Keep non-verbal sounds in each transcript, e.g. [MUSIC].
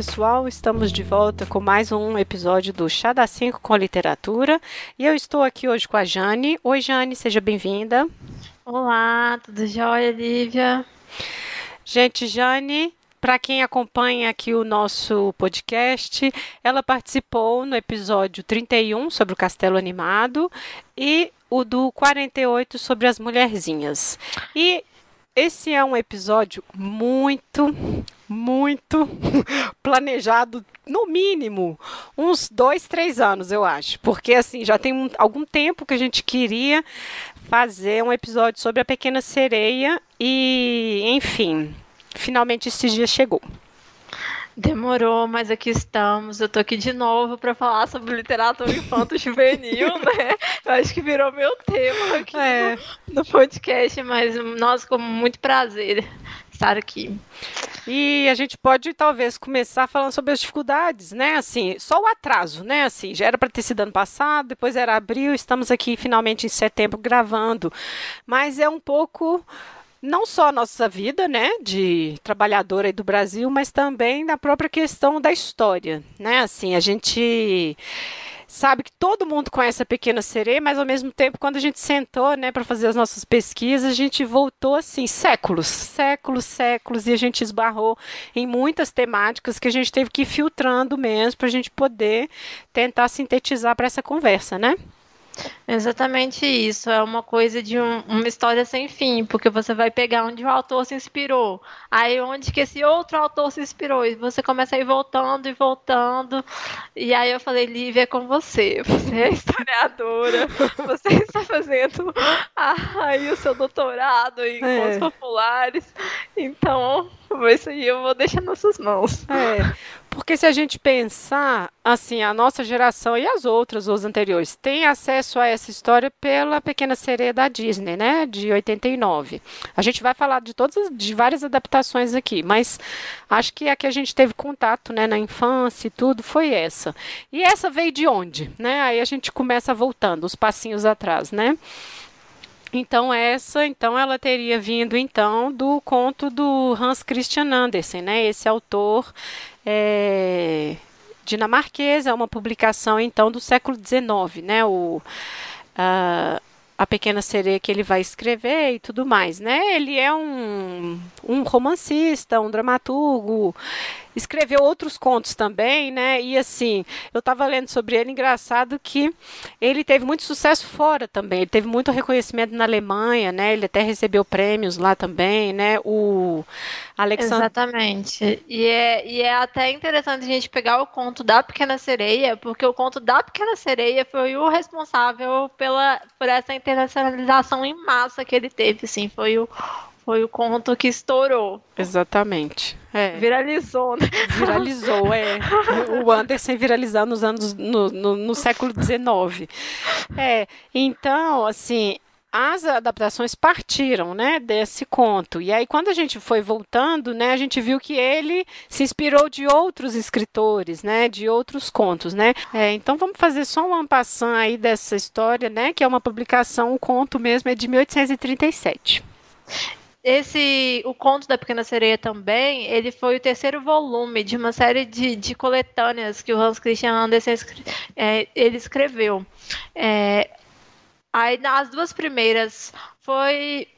Pessoal, estamos de volta com mais um episódio do Chá da 5 com literatura e eu estou aqui hoje com a Jane. Oi Jane, seja bem-vinda. Olá, tudo jóia, Lívia? Gente, Jane, para quem acompanha aqui o nosso podcast, ela participou no episódio 31 sobre o Castelo Animado e o do 48 sobre as mulherzinhas. E esse é um episódio muito, muito [LAUGHS] planejado, no mínimo, uns dois, três anos, eu acho. Porque, assim, já tem um, algum tempo que a gente queria fazer um episódio sobre a Pequena Sereia e, enfim, finalmente esse dia chegou. Demorou, mas aqui estamos. Eu tô aqui de novo para falar sobre literatura infanto-juvenil, [LAUGHS] né? Eu acho que virou meu tema aqui é. no, no, podcast, mas nós com muito prazer estar aqui. E a gente pode talvez começar falando sobre as dificuldades, né? Assim, só o atraso, né? Assim, já era para ter sido ano passado, depois era abril, estamos aqui finalmente em setembro gravando, mas é um pouco não só a nossa vida, né, de trabalhadora do Brasil, mas também na própria questão da história, né? Assim, a gente sabe que todo mundo conhece a Pequena Sereia, mas ao mesmo tempo, quando a gente sentou, né, para fazer as nossas pesquisas, a gente voltou assim séculos, séculos, séculos, e a gente esbarrou em muitas temáticas que a gente teve que ir filtrando mesmo para a gente poder tentar sintetizar para essa conversa, né? Exatamente isso. É uma coisa de um, uma história sem fim, porque você vai pegar onde o autor se inspirou, aí onde que esse outro autor se inspirou, e você começa a ir voltando e voltando. E aí eu falei, Lívia, é com você. [LAUGHS] Você é historiadora, você [LAUGHS] está fazendo aí o seu doutorado em é. contos populares. Então, isso aí eu vou deixar nas suas mãos. É. Porque se a gente pensar, assim, a nossa geração e as outras, os anteriores, têm acesso a essa história pela Pequena Sereia da Disney, né, de 89. A gente vai falar de todas, de várias adaptações aqui, mas acho que a que a gente teve contato, né, na infância e tudo, foi essa. E essa veio de onde, né? Aí a gente começa voltando, os passinhos atrás, né? Então essa, então ela teria vindo então do conto do Hans Christian Andersen, né? Esse autor é, dinamarquês, é uma publicação então do século XIX, né? O a, a Pequena Sereia que ele vai escrever e tudo mais, né? Ele é um, um romancista, um dramaturgo, escreveu outros contos também, né? E assim, eu estava lendo sobre ele, engraçado que ele teve muito sucesso fora também. Ele teve muito reconhecimento na Alemanha, né? Ele até recebeu prêmios lá também, né? O Alexandre... Exatamente. E é, e é até interessante a gente pegar o conto da Pequena Sereia, porque o conto da Pequena Sereia foi o responsável pela, por essa internacionalização em massa que ele teve, assim, foi o foi o conto que estourou. Exatamente. É. Viralizou, né? Viralizou, é. [LAUGHS] O Anderson viralizar nos anos no, no, no século XIX. É. Então, assim, as adaptações partiram, né, desse conto. E aí quando a gente foi voltando, né, a gente viu que ele se inspirou de outros escritores, né, de outros contos, né. É, então vamos fazer só um ampassão aí dessa história, né, que é uma publicação, o conto mesmo é de 1837. Esse, o Conto da Pequena Sereia também, ele foi o terceiro volume de uma série de, de coletâneas que o Hans Christian Andersen é, ele escreveu. É, aí as duas primeiras foi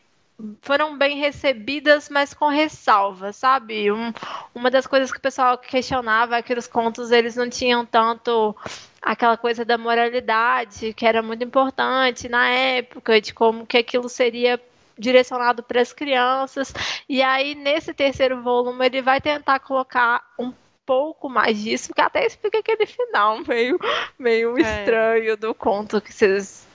foram bem recebidas, mas com ressalva, sabe? Um, uma das coisas que o pessoal questionava é que os contos eles não tinham tanto aquela coisa da moralidade, que era muito importante na época, de como que aquilo seria direcionado para as crianças. E aí, nesse terceiro volume, ele vai tentar colocar um pouco mais disso, que até explica aquele final meio, meio é. estranho do conto que vocês.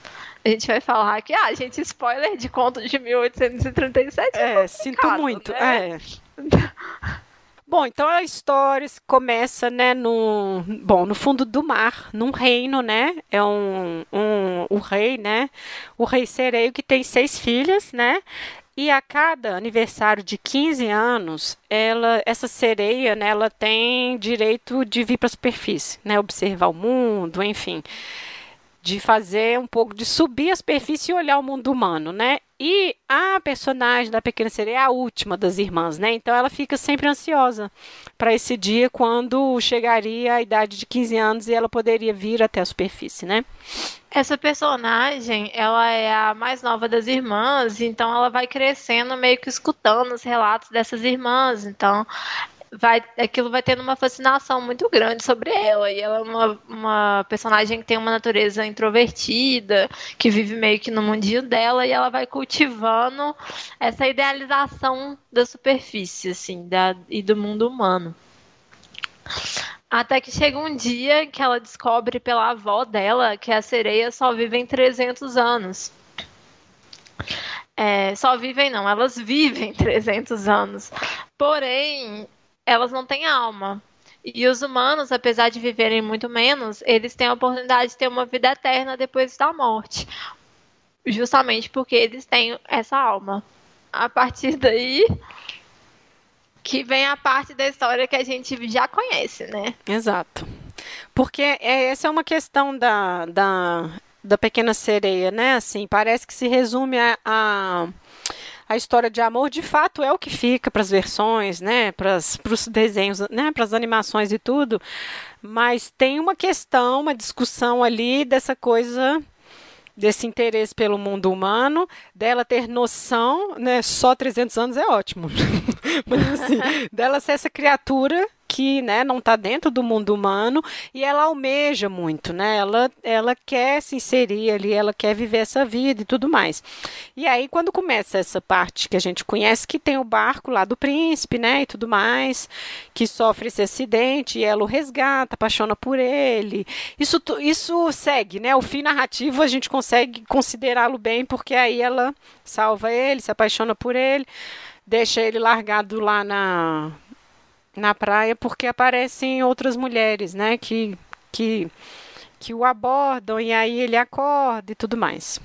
A gente vai falar aqui, ah, gente, spoiler de conto de 1837. É, é sinto muito. Né? É. [LAUGHS] Bom, então a história começa, né, no, bom, no fundo do mar, num reino, né, é um, um o rei, né, o rei sereio que tem seis filhas, né, e a cada aniversário de 15 anos, ela, essa sereia, né, ela tem direito de vir para a superfície, né, observar o mundo, enfim, de fazer um pouco, de subir a superfície e olhar o mundo humano, né? E a personagem da Pequena Sereia é a última das irmãs, né? Então ela fica sempre ansiosa para esse dia quando chegaria a idade de 15 anos e ela poderia vir até a superfície, né? Essa personagem, ela é a mais nova das irmãs, então ela vai crescendo meio que escutando os relatos dessas irmãs. Então, vai, aquilo vai tendo uma fascinação muito grande sobre ela. E ela é uma, uma personagem que tem uma natureza introvertida, que vive meio que no mundinho dela, e ela vai cultivando essa idealização da superfície, assim, da, e do mundo humano. Até que chega um dia que ela descobre pela avó dela que a sereia só vivem 300 anos. É, só vivem não, elas vivem 300 anos. Porém, elas não têm alma. E os humanos, apesar de viverem muito menos, eles têm a oportunidade de ter uma vida eterna depois da morte. Justamente porque eles têm essa alma. A partir daí que vem a parte da história que a gente já conhece, né? Exato. Porque é, essa é uma questão da, da, da pequena sereia, né? Assim, parece que se resume a, a a história de amor de fato é o que fica para as versões, né, para os desenhos, né, para as animações e tudo, mas tem uma questão, uma discussão ali dessa coisa desse interesse pelo mundo humano, dela ter noção, né, só 300 anos é ótimo, [LAUGHS] mas assim, dela ser essa criatura que né, não está dentro do mundo humano e ela almeja muito, né? Ela, ela quer se inserir ali, ela quer viver essa vida e tudo mais. E aí, quando começa essa parte que a gente conhece, que tem o barco lá do príncipe, né? E tudo mais, que sofre esse acidente e ela o resgata, apaixona por ele. Isso, isso segue, né? O fim narrativo a gente consegue considerá-lo bem, porque aí ela salva ele, se apaixona por ele, deixa ele largado lá na na praia porque aparecem outras mulheres, né, que, que, que o abordam e aí ele acorda e tudo mais.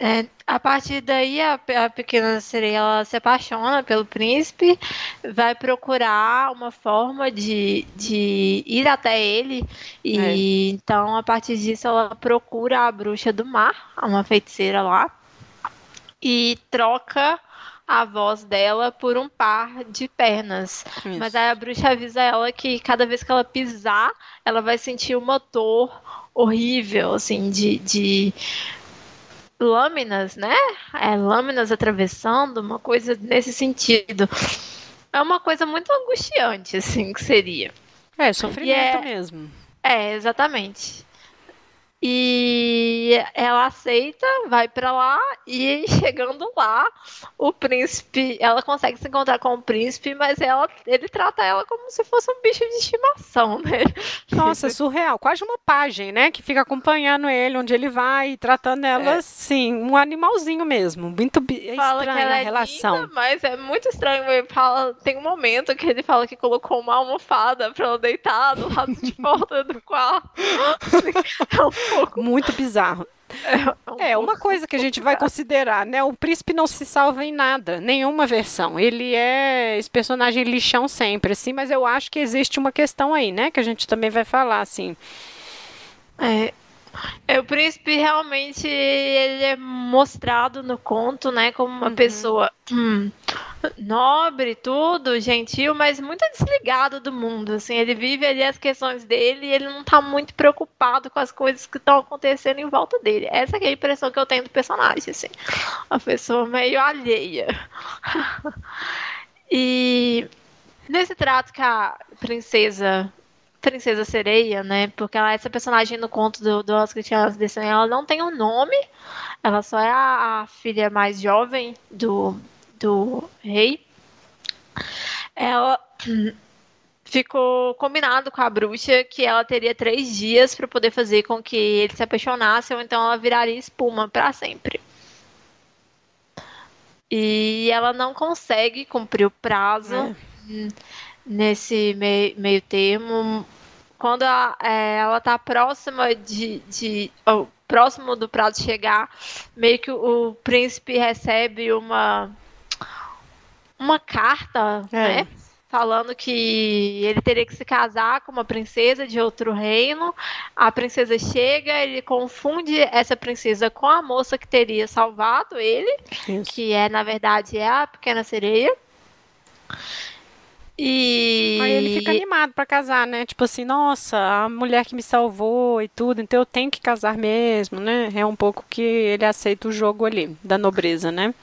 É, a partir daí, a, a, pequena sereia ela se apaixona pelo príncipe, vai procurar uma forma de, de ir até ele, e é. então, a partir disso, ela procura a bruxa do mar, uma feiticeira lá, e troca a voz dela por um par de pernas. Isso. Mas aí a bruxa avisa ela que cada vez que ela pisar, ela vai sentir uma dor horrível, assim, de, de lâminas, né? É, lâminas atravessando, uma coisa nesse sentido. É uma coisa muito angustiante, assim, que seria. É, sofrimento é, mesmo. É, exatamente. E ela aceita, vai para lá e [LAUGHS] chegando lá, o príncipe, ela consegue se encontrar com o príncipe, mas ela, ele trata ela como se fosse um bicho de estimação, né? Nossa, surreal, quase uma página, né, que fica acompanhando ele onde ele vai, tratando ela é. assim, um animalzinho mesmo, muito fala estranha a é relação. Linda, mas é muito estranho, ele fala, tem um momento que ele fala que colocou uma almofada para ela deitar do lado de [LAUGHS] fora do quarto. [LAUGHS] é pouco. Muito bizarro. É, é uma coisa que a gente vai considerar, né? O príncipe não se salva em nada, nenhuma versão. Ele é esse personagem lixão sempre, assim, mas eu acho que existe uma questão aí, né? Que a gente também vai falar, assim. É, é, o príncipe realmente ele é mostrado no conto, né, como uma uhum. pessoa hum, nobre, tudo, gentil, mas muito desligado do mundo. Assim, ele vive ali as questões dele e ele não está muito preocupado com as coisas que estão acontecendo em volta dele. Essa é a impressão que eu tenho do personagem, assim, uma pessoa meio alheia. [LAUGHS] e nesse trato que a princesa Princesa Sereia, né? Porque ela, essa personagem no conto do, do Oscar Christian ela não tem um nome, ela só é a, a filha mais jovem do, do rei. Ela ficou combinado com a bruxa que ela teria três dias para poder fazer com que ele se apaixonasse, ou então ela viraria espuma para sempre. E ela não consegue cumprir o prazo. É nesse meio, meio termo. Quando a, é, ela está próxima de, de oh, próximo do prazo chegar, meio que o, o príncipe recebe uma uma carta, é. né? falando que ele teria que se casar com uma princesa de outro reino. A princesa chega, ele confunde essa princesa com a moça que teria salvado ele, Isso. que é na verdade é a pequena sereia. E aí ele fica animado para casar, né? Tipo assim, nossa, a mulher que me salvou e tudo, então eu tenho que casar mesmo, né? É um pouco que ele aceita o jogo ali da nobreza, né?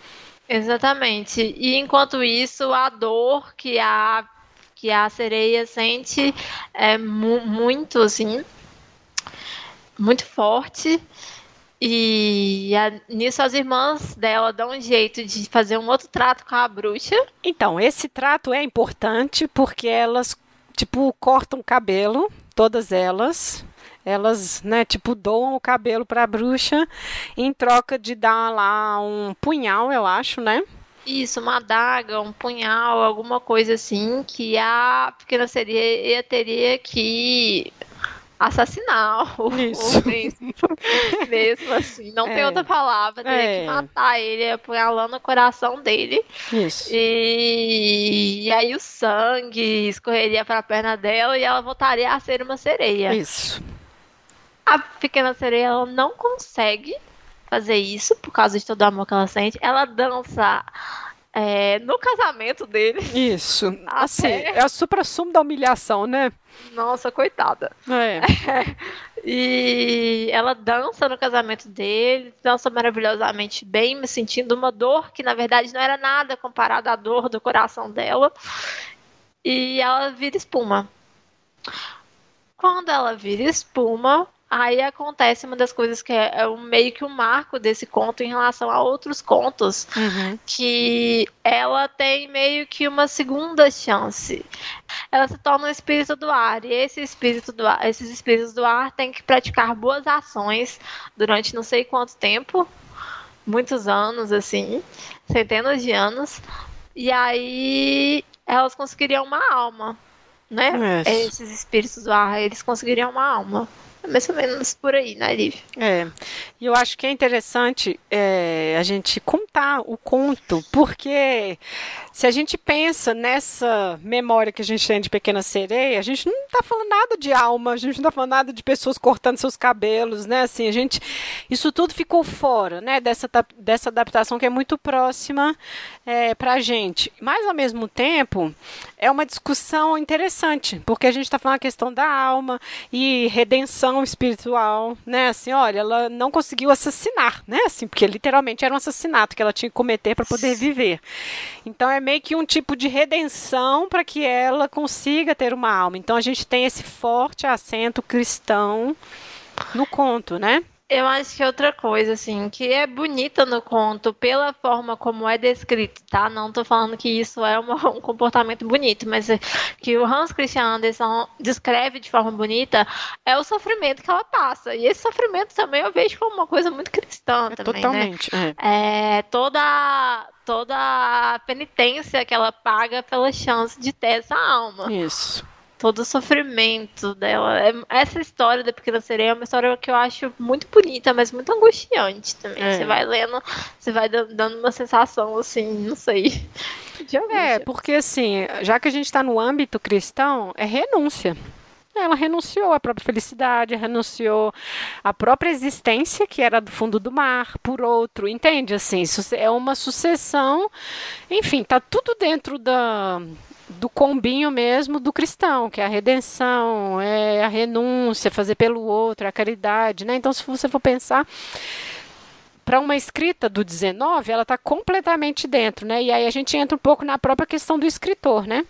Exatamente. E enquanto isso, a dor que a que a sereia sente é mu muito assim, muito forte. E a, nisso as irmãs dela dão um jeito de fazer um outro trato com a bruxa. Então, esse trato é importante porque elas, tipo, cortam o cabelo, todas elas. Elas, né, tipo, doam o cabelo para a bruxa em troca de dar lá um punhal, eu acho, né? Isso, uma adaga, um punhal, alguma coisa assim, que a pequena seria teria que assassinar o, o príncipe. [LAUGHS] Mesmo assim. Não é. tem outra palavra. Teria é. que matar ele, apunhalando o coração dele. Isso. E, e aí o sangue escorreria para a perna dela e ela voltaria a ser uma sereia. Isso. A pequena sereia ela não consegue fazer isso por causa de todo o amor que ela sente. Ela dança é, no casamento dele. Isso. [LAUGHS] Assim, é o supra-sumo da humilhação, né? Nossa, coitada. É. [LAUGHS] E ela dança no casamento dele, dança maravilhosamente bem, me sentindo uma dor que na verdade não era nada comparada à dor do coração dela. E ela vira espuma. Quando ela vira espuma, Aí acontece uma das coisas que é, é um, meio que um marco desse conto em relação a outros contos, uhum. que ela tem meio que uma segunda chance. Ela se torna um espírito do ar, e esse espírito do ar, esses espíritos do ar têm que praticar boas ações durante não sei quanto tempo, muitos anos, assim, centenas de anos, e aí elas conseguiriam uma alma, né? Esses espíritos do ar, eles conseguiriam uma alma mais ou menos por aí, né, Liv? É. E eu acho que é interessante é, a gente contar o conto, porque se a gente pensa nessa memória que a gente tem de Pequena Sereia, a gente não está falando nada de alma, a gente não está falando nada de pessoas cortando seus cabelos, né? Assim, a gente, isso tudo ficou fora, né? Dessa, dessa adaptação que é muito próxima é, para a gente. Mas ao mesmo tempo é uma discussão interessante, porque a gente está falando a questão da alma e redenção espiritual, né? Assim, olha, ela não conseguiu assassinar, né? Assim, porque literalmente era um assassinato que ela tinha que cometer para poder viver. Então é meio que um tipo de redenção para que ela consiga ter uma alma. Então a gente tem esse forte acento cristão no conto, né? Eu acho que outra coisa, assim, que é bonita no conto, pela forma como é descrito, tá? Não tô falando que isso é uma, um comportamento bonito, mas é que o Hans Christian Andersen descreve de forma bonita é o sofrimento que ela passa. E esse sofrimento também eu vejo como uma coisa muito cristã é também, né? Totalmente, né? É. é toda toda a penitência que ela paga pela chance de ter essa alma. Isso todo o sofrimento dela. É, essa história da Pequena Sereia é uma história que eu acho muito bonita, mas muito angustiante também. É. Você vai lendo, você vai dando uma sensação assim, não sei. [LAUGHS] é, porque assim, já que a gente está no âmbito cristão, é renúncia. Ela renunciou à própria felicidade, renunciou à própria existência, que era do fundo do mar, por outro, entende? Assim, é uma sucessão, enfim, tá tudo dentro da, do combinho mesmo do cristão, que é a redenção, é a renúncia, fazer pelo outro, a caridade, né? Então, se você for pensar para uma escrita do 19, ela está completamente dentro, né? E aí a gente entra um pouco na própria questão do escritor, né?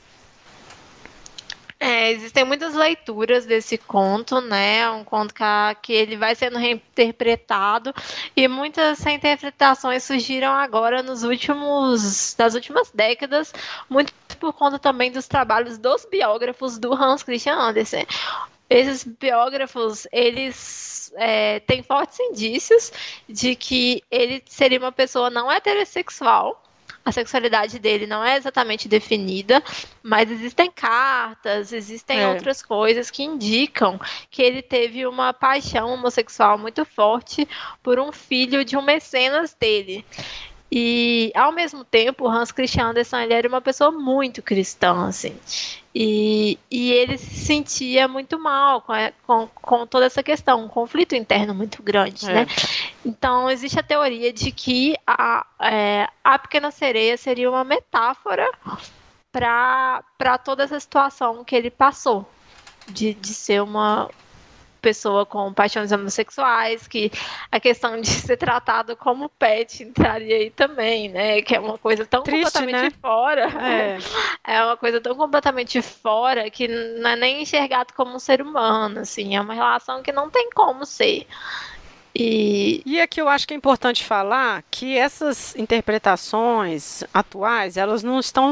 É, existem muitas leituras desse conto, né? Um conto que, que ele vai sendo reinterpretado e muitas reinterpretações surgiram agora nos últimos, das últimas décadas, muito por conta também dos trabalhos dos biógrafos do Hans Christian Andersen. Esses biógrafos, eles é, têm fortes indícios de que ele seria uma pessoa não heterossexual, a sexualidade dele não é exatamente definida, mas existem cartas, existem é. outras coisas que indicam que ele teve uma paixão homossexual muito forte por um filho de um mecenas dele. E ao mesmo tempo, o Hans Christian Andersen ele era uma pessoa muito cristã, assim. E, e ele se sentia muito mal com, com, com toda essa questão, um conflito interno muito grande, é. né? Então, existe a teoria de que a, é, a Pequena Sereia seria uma metáfora para toda essa situação que ele passou, de, de ser uma, pessoa com paixões homossexuais, que a questão de [LAUGHS] ser tratado como pet entraria aí também, né? Que é uma coisa tão Triste, completamente né? fora. É. [LAUGHS] é uma coisa tão completamente fora que não é nem enxergado como um ser humano, assim, é uma relação que não tem como ser. E... e aqui eu acho que é importante falar que essas interpretações atuais, elas não estão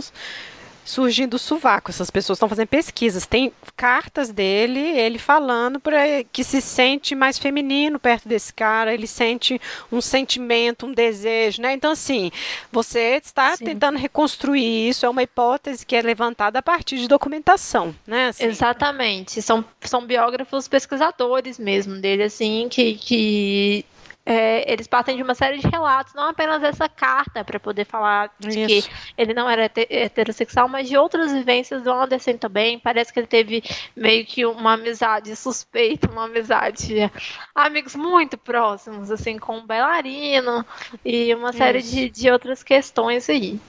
surgindo o sovaco. Essas pessoas estão fazendo pesquisas. Tem cartas dele, ele falando para que se sente mais feminino perto desse cara, ele sente um sentimento, um desejo, né? Então assim, você está Sim. tentando reconstruir isso, é uma hipótese que é levantada a partir de documentação, né? Assim. Exatamente. São, são biógrafos pesquisadores mesmo dele, assim, que, que é, eles partem de uma série de relatos, não apenas essa carta para poder falar de Isso. que ele não era heterossexual, mas de outras vivências do Anderson também. Parece que ele teve meio que uma amizade suspeita, uma amizade, amigos muito próximos, assim, com um bailarino e uma série de, de outras questões aí.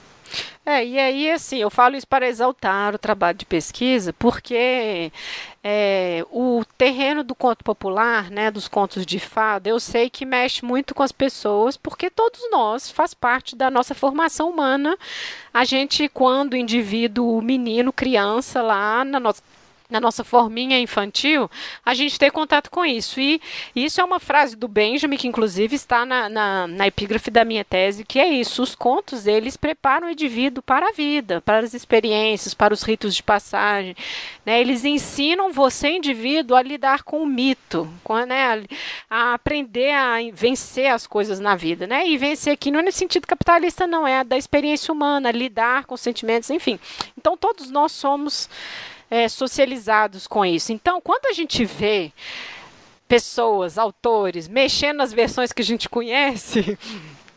É, e aí, assim, eu falo isso para exaltar o trabalho de pesquisa, porque é, o terreno do conto popular, né, dos contos de fada, eu sei que mexe muito com as pessoas, porque todos nós faz parte da nossa formação humana. A gente, quando indivíduo, menino, criança, lá na nossa na nossa forminha infantil, a gente ter contato com isso. E isso é uma frase do Benjamin, que inclusive está na, na, na epígrafe da minha tese, que é isso: os contos eles preparam o indivíduo para a vida, para as experiências, para os ritos de passagem. Né? Eles ensinam você, indivíduo, a lidar com o mito, com, né? a aprender a vencer as coisas na vida. Né? E vencer aqui não é no sentido capitalista, não, é da experiência humana, lidar com sentimentos, enfim. Então todos nós somos é, socializados com isso. Então, quando a gente vê pessoas, autores, mexendo nas versões que a gente conhece,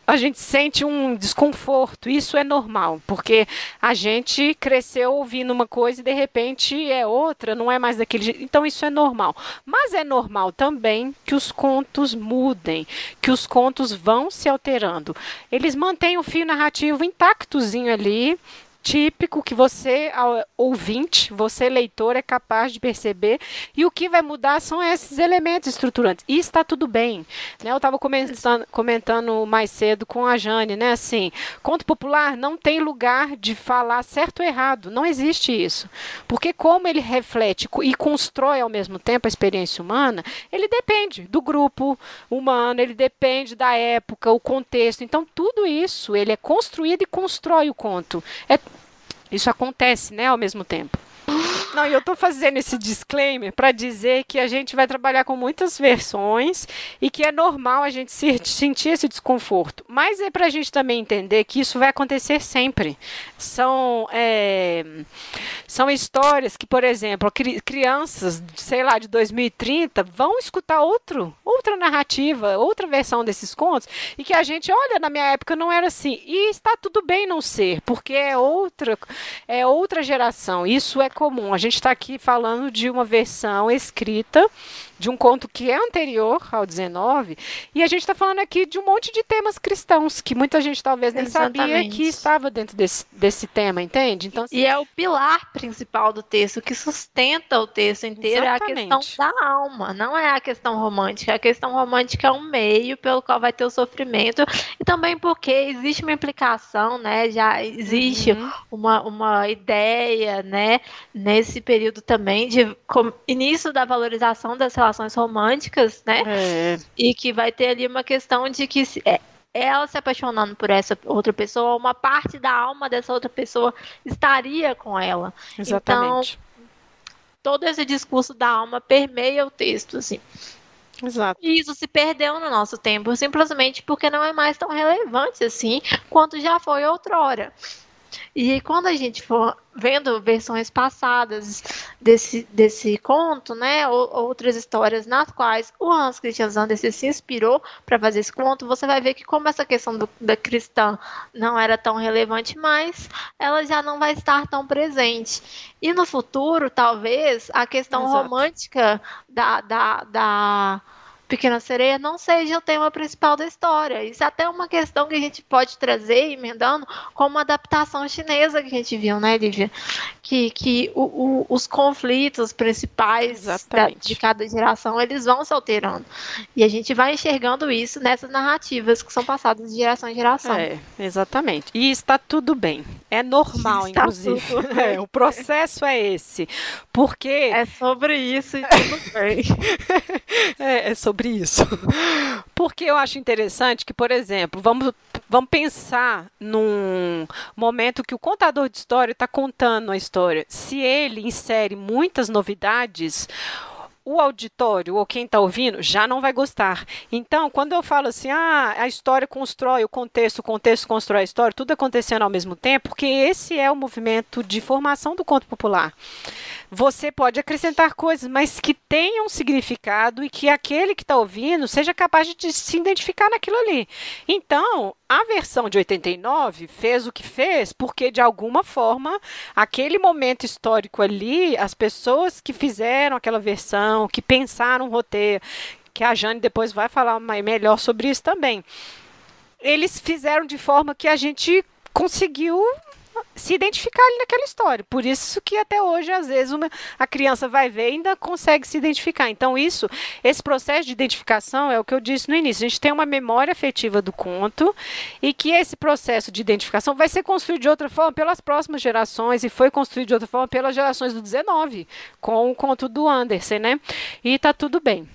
a gente sente um desconforto. Isso é normal, porque a gente cresceu ouvindo uma coisa e de repente é outra, não é mais daquele jeito. Então isso é normal. Mas é normal também que os contos mudem, que os contos vão se alterando. Eles mantêm o fio narrativo intactozinho ali, típico que você, ouvinte, você, leitor, é capaz de perceber. E o que vai mudar são esses elementos estruturantes. E está tudo bem. Né? Eu estava comentando, comentando mais cedo com a Jane, né? Assim, conto popular não tem lugar de falar certo ou errado. Não existe isso. Porque como ele reflete e constrói ao mesmo tempo a experiência humana, ele depende do grupo humano, ele depende da época, o contexto. Então, tudo isso, ele é construído e constrói o conto. É isso acontece, né, ao mesmo tempo. Não, e eu estou fazendo esse disclaimer para dizer que a gente vai trabalhar com muitas versões e que é normal a gente se, sentir esse desconforto. Mas é para a gente também entender que isso vai acontecer sempre. São, é, são histórias que, por exemplo, cri, crianças, sei lá, de 2030 vão escutar outro, outra narrativa, outra versão desses contos e que a gente, olha, na minha época não era assim. E está tudo bem não ser, porque é outra, é outra geração. Isso é comum. A gente está aqui falando de uma versão escrita de um conto que é anterior ao 19, e a gente está falando aqui de um monte de temas cristãos, que muita gente talvez nem Exatamente. sabia que estava dentro desse, desse tema, entende? Então, e é o pilar principal do texto, que sustenta o texto inteiro, Exatamente. é a questão da alma, não é a questão romântica. A questão romântica é um meio pelo qual vai ter o sofrimento, e também porque existe uma implicação, né? Já existe uhum. uma, uma ideia, né, nesse período também, de início da valorização das relações românticas, né? É. E que vai ter ali uma questão de que é, ela se apaixonando por essa outra pessoa, uma parte da alma dessa outra pessoa estaria com ela. Exatamente. Então, todo esse discurso da alma permeia o texto, assim. Exato. E isso se perdeu no nosso tempo, simplesmente porque não é mais tão relevante assim quanto já foi outrora. E quando a gente for vendo versões passadas desse, desse conto, né, ou, outras histórias nas quais o Hans Christian Andersen se inspirou para fazer esse conto, você vai ver que como essa questão do, da cristã não era tão relevante mais, ela já não vai estar tão presente. E no futuro, talvez, a questão Exato. romântica da, da, da Pequena Sereia não seja o tema principal da história. Isso é até uma questão que a gente pode trazer, emendando, como uma adaptação chinesa que a gente viu, né, Lívia? Que, que o, o, os conflitos principais da, de cada geração, eles vão se alterando. E a gente vai enxergando isso nessas narrativas que são passadas de geração em geração. É, exatamente. E está tudo bem. É normal, está inclusive. [LAUGHS] É, o processo é esse. Porque... É sobre isso e tudo bem. [LAUGHS] é, é sobre sobre isso. [LAUGHS] Porque eu acho interessante que, por exemplo, vamos, vamos pensar num momento que o contador de história está contando a história. Se ele insere muitas novidades, o auditório ou quem está ouvindo já não vai gostar. Então, quando eu falo assim, ah, a história constrói o contexto, o contexto constrói a história, tudo acontecendo ao mesmo tempo, porque esse é o movimento de formação do conto popular. Você pode acrescentar coisas, mas que tenham significado e que aquele que está ouvindo seja capaz de se identificar naquilo ali. Então, a versão de 89 fez o que fez porque, de alguma forma, aquele momento histórico ali, as pessoas que fizeram aquela versão, que pensaram o roteiro, que a Jane depois vai falar melhor sobre isso também, eles fizeram de forma que a gente conseguiu se identificar ali naquela história. Por isso que até hoje, às vezes, uma, a criança vai ver e ainda consegue se identificar. Então, isso, esse processo de identificação é o que eu disse no início. A gente tem uma memória afetiva do conto e que esse processo de identificação vai ser construído de outra forma pelas próximas gerações e foi construído de outra forma pelas gerações do 19, com o conto do Anderson, né? E está tudo bem.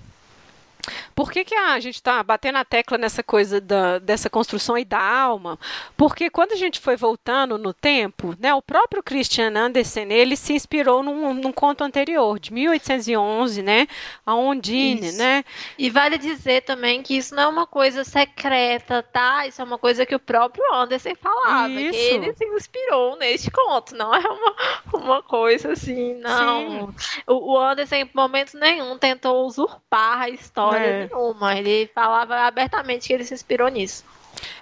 Por que, que a gente está batendo a tecla nessa coisa da, dessa construção e da alma? Porque quando a gente foi voltando no tempo, né, o próprio Christian Andersen ele se inspirou num, num conto anterior, de 1811, né, a Ondine, isso. né? E vale dizer também que isso não é uma coisa secreta, tá? Isso é uma coisa que o próprio Andersen falava, isso. que ele se inspirou neste conto, não é uma, uma coisa assim, não. O, o Andersen, em momento nenhum, tentou usurpar a história história é. nenhuma. Ele falava abertamente que ele se inspirou nisso.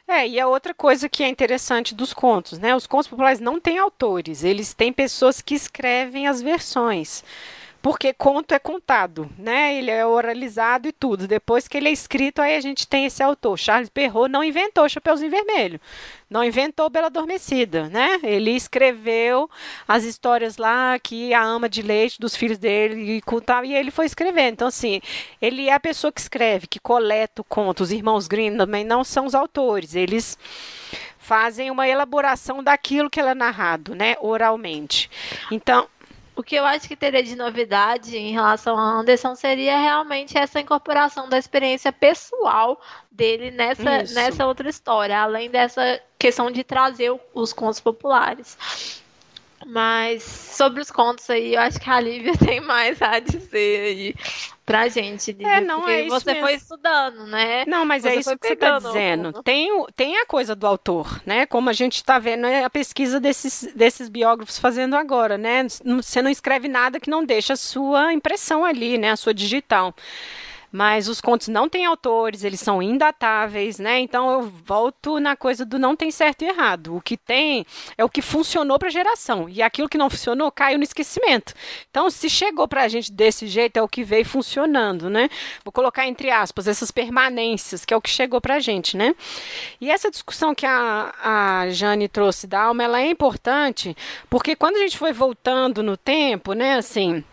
É, e a outra coisa que é interessante dos contos, né? Os contos populares não têm autores, eles têm pessoas que escrevem as versões porque conto é contado, né? Ele é oralizado e tudo. Depois que ele é escrito, aí a gente tem esse autor. Charles Perrault não inventou Chapeuzinho Vermelho, não inventou Bela Adormecida, né? Ele escreveu as histórias lá que a ama de leite dos filhos dele e contava, e ele foi escrevendo. Então, assim, ele é a pessoa que escreve, que coleta o conto. Os irmãos Grimm também não são os autores, eles fazem uma elaboração daquilo que é narrado, né, oralmente. Então, o que eu acho que teria de novidade em relação a Anderson seria realmente essa incorporação da experiência pessoal dele nessa, nessa outra história, além dessa questão de trazer os contos populares. Mas sobre os contos aí, eu acho que a Lívia [LAUGHS] tem mais a dizer aí pra gente. Lívia, é, não é isso você mesmo. foi estudando, né? Não, mas você é isso que você tá dizendo. Tem, o, tem a coisa do autor, né? Como a gente está vendo é a pesquisa desses, desses biógrafos fazendo agora, né? Você não escreve nada que não deixe a sua impressão ali, né? A sua digital mas os contos não têm autores, eles são indatáveis, né? Então eu volto na coisa do não tem certo e errado. O que tem é o que funcionou para a geração e aquilo que não funcionou caiu no esquecimento. Então se chegou para a gente desse jeito é o que veio funcionando, né? Vou colocar entre aspas essas permanências que é o que chegou para a gente, né? E essa discussão que a, a Jane trouxe da alma, ela é importante porque quando a gente foi voltando no tempo, né? Assim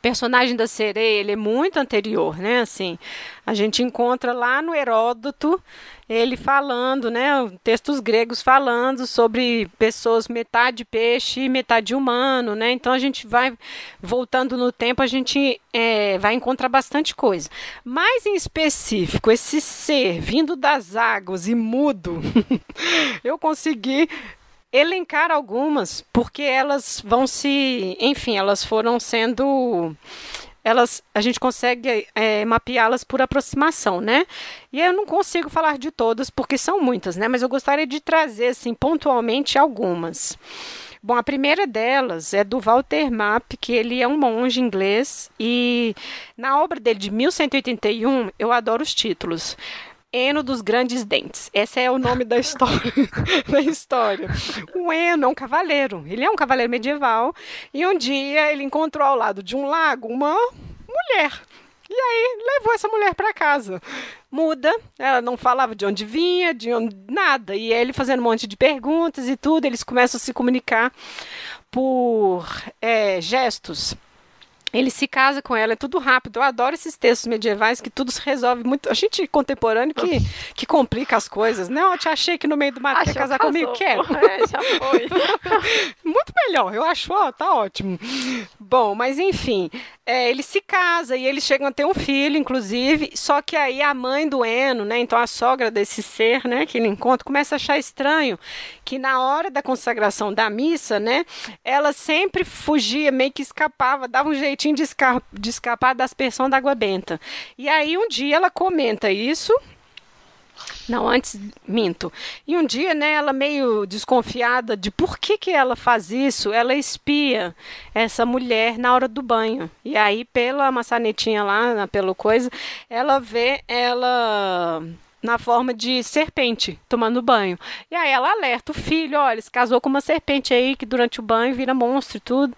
personagem da sereia ele é muito anterior, né? Assim, a gente encontra lá no Heródoto ele falando, né? Textos gregos falando sobre pessoas metade peixe e metade humano, né? Então a gente vai voltando no tempo, a gente é, vai encontrar bastante coisa. Mas em específico, esse ser vindo das águas e mudo, [LAUGHS] eu consegui elencar algumas, porque elas vão se, enfim, elas foram sendo elas a gente consegue é, mapeá-las por aproximação, né? E eu não consigo falar de todas porque são muitas, né? Mas eu gostaria de trazer assim pontualmente algumas. Bom, a primeira delas é do Walter Mapp, que ele é um monge inglês e na obra dele de 1181, eu adoro os títulos. Eno dos Grandes Dentes. Esse é o nome da história. [LAUGHS] da história. O Eno é um cavaleiro. Ele é um cavaleiro medieval. E um dia ele encontrou ao lado de um lago uma mulher. E aí levou essa mulher para casa. Muda, ela não falava de onde vinha, de onde, nada. E ele fazendo um monte de perguntas e tudo, eles começam a se comunicar por é, gestos ele se casa com ela, é tudo rápido. Eu adoro esses textos medievais que tudo se resolve muito. A gente contemporâneo que, que complica as coisas. Não, eu te achei que no meio do mato quer casar casou. comigo. Quero. É, já foi. [LAUGHS] muito melhor, eu acho, ó, tá ótimo. Bom, mas enfim, é, ele se casa e eles chegam a ter um filho, inclusive, só que aí a mãe do Eno, né, então a sogra desse ser, né, que ele encontra, começa a achar estranho que na hora da consagração da missa, né, ela sempre fugia, meio que escapava, dava um jeitinho de, esca de escapar das pessoas da água benta. E aí um dia ela comenta isso, não, antes, minto. E um dia, né, ela meio desconfiada de por que, que ela faz isso, ela espia essa mulher na hora do banho. E aí, pela maçanetinha lá, pelo coisa, ela vê ela na forma de serpente tomando banho. E aí ela alerta o filho, olha, se casou com uma serpente aí que durante o banho vira monstro e tudo.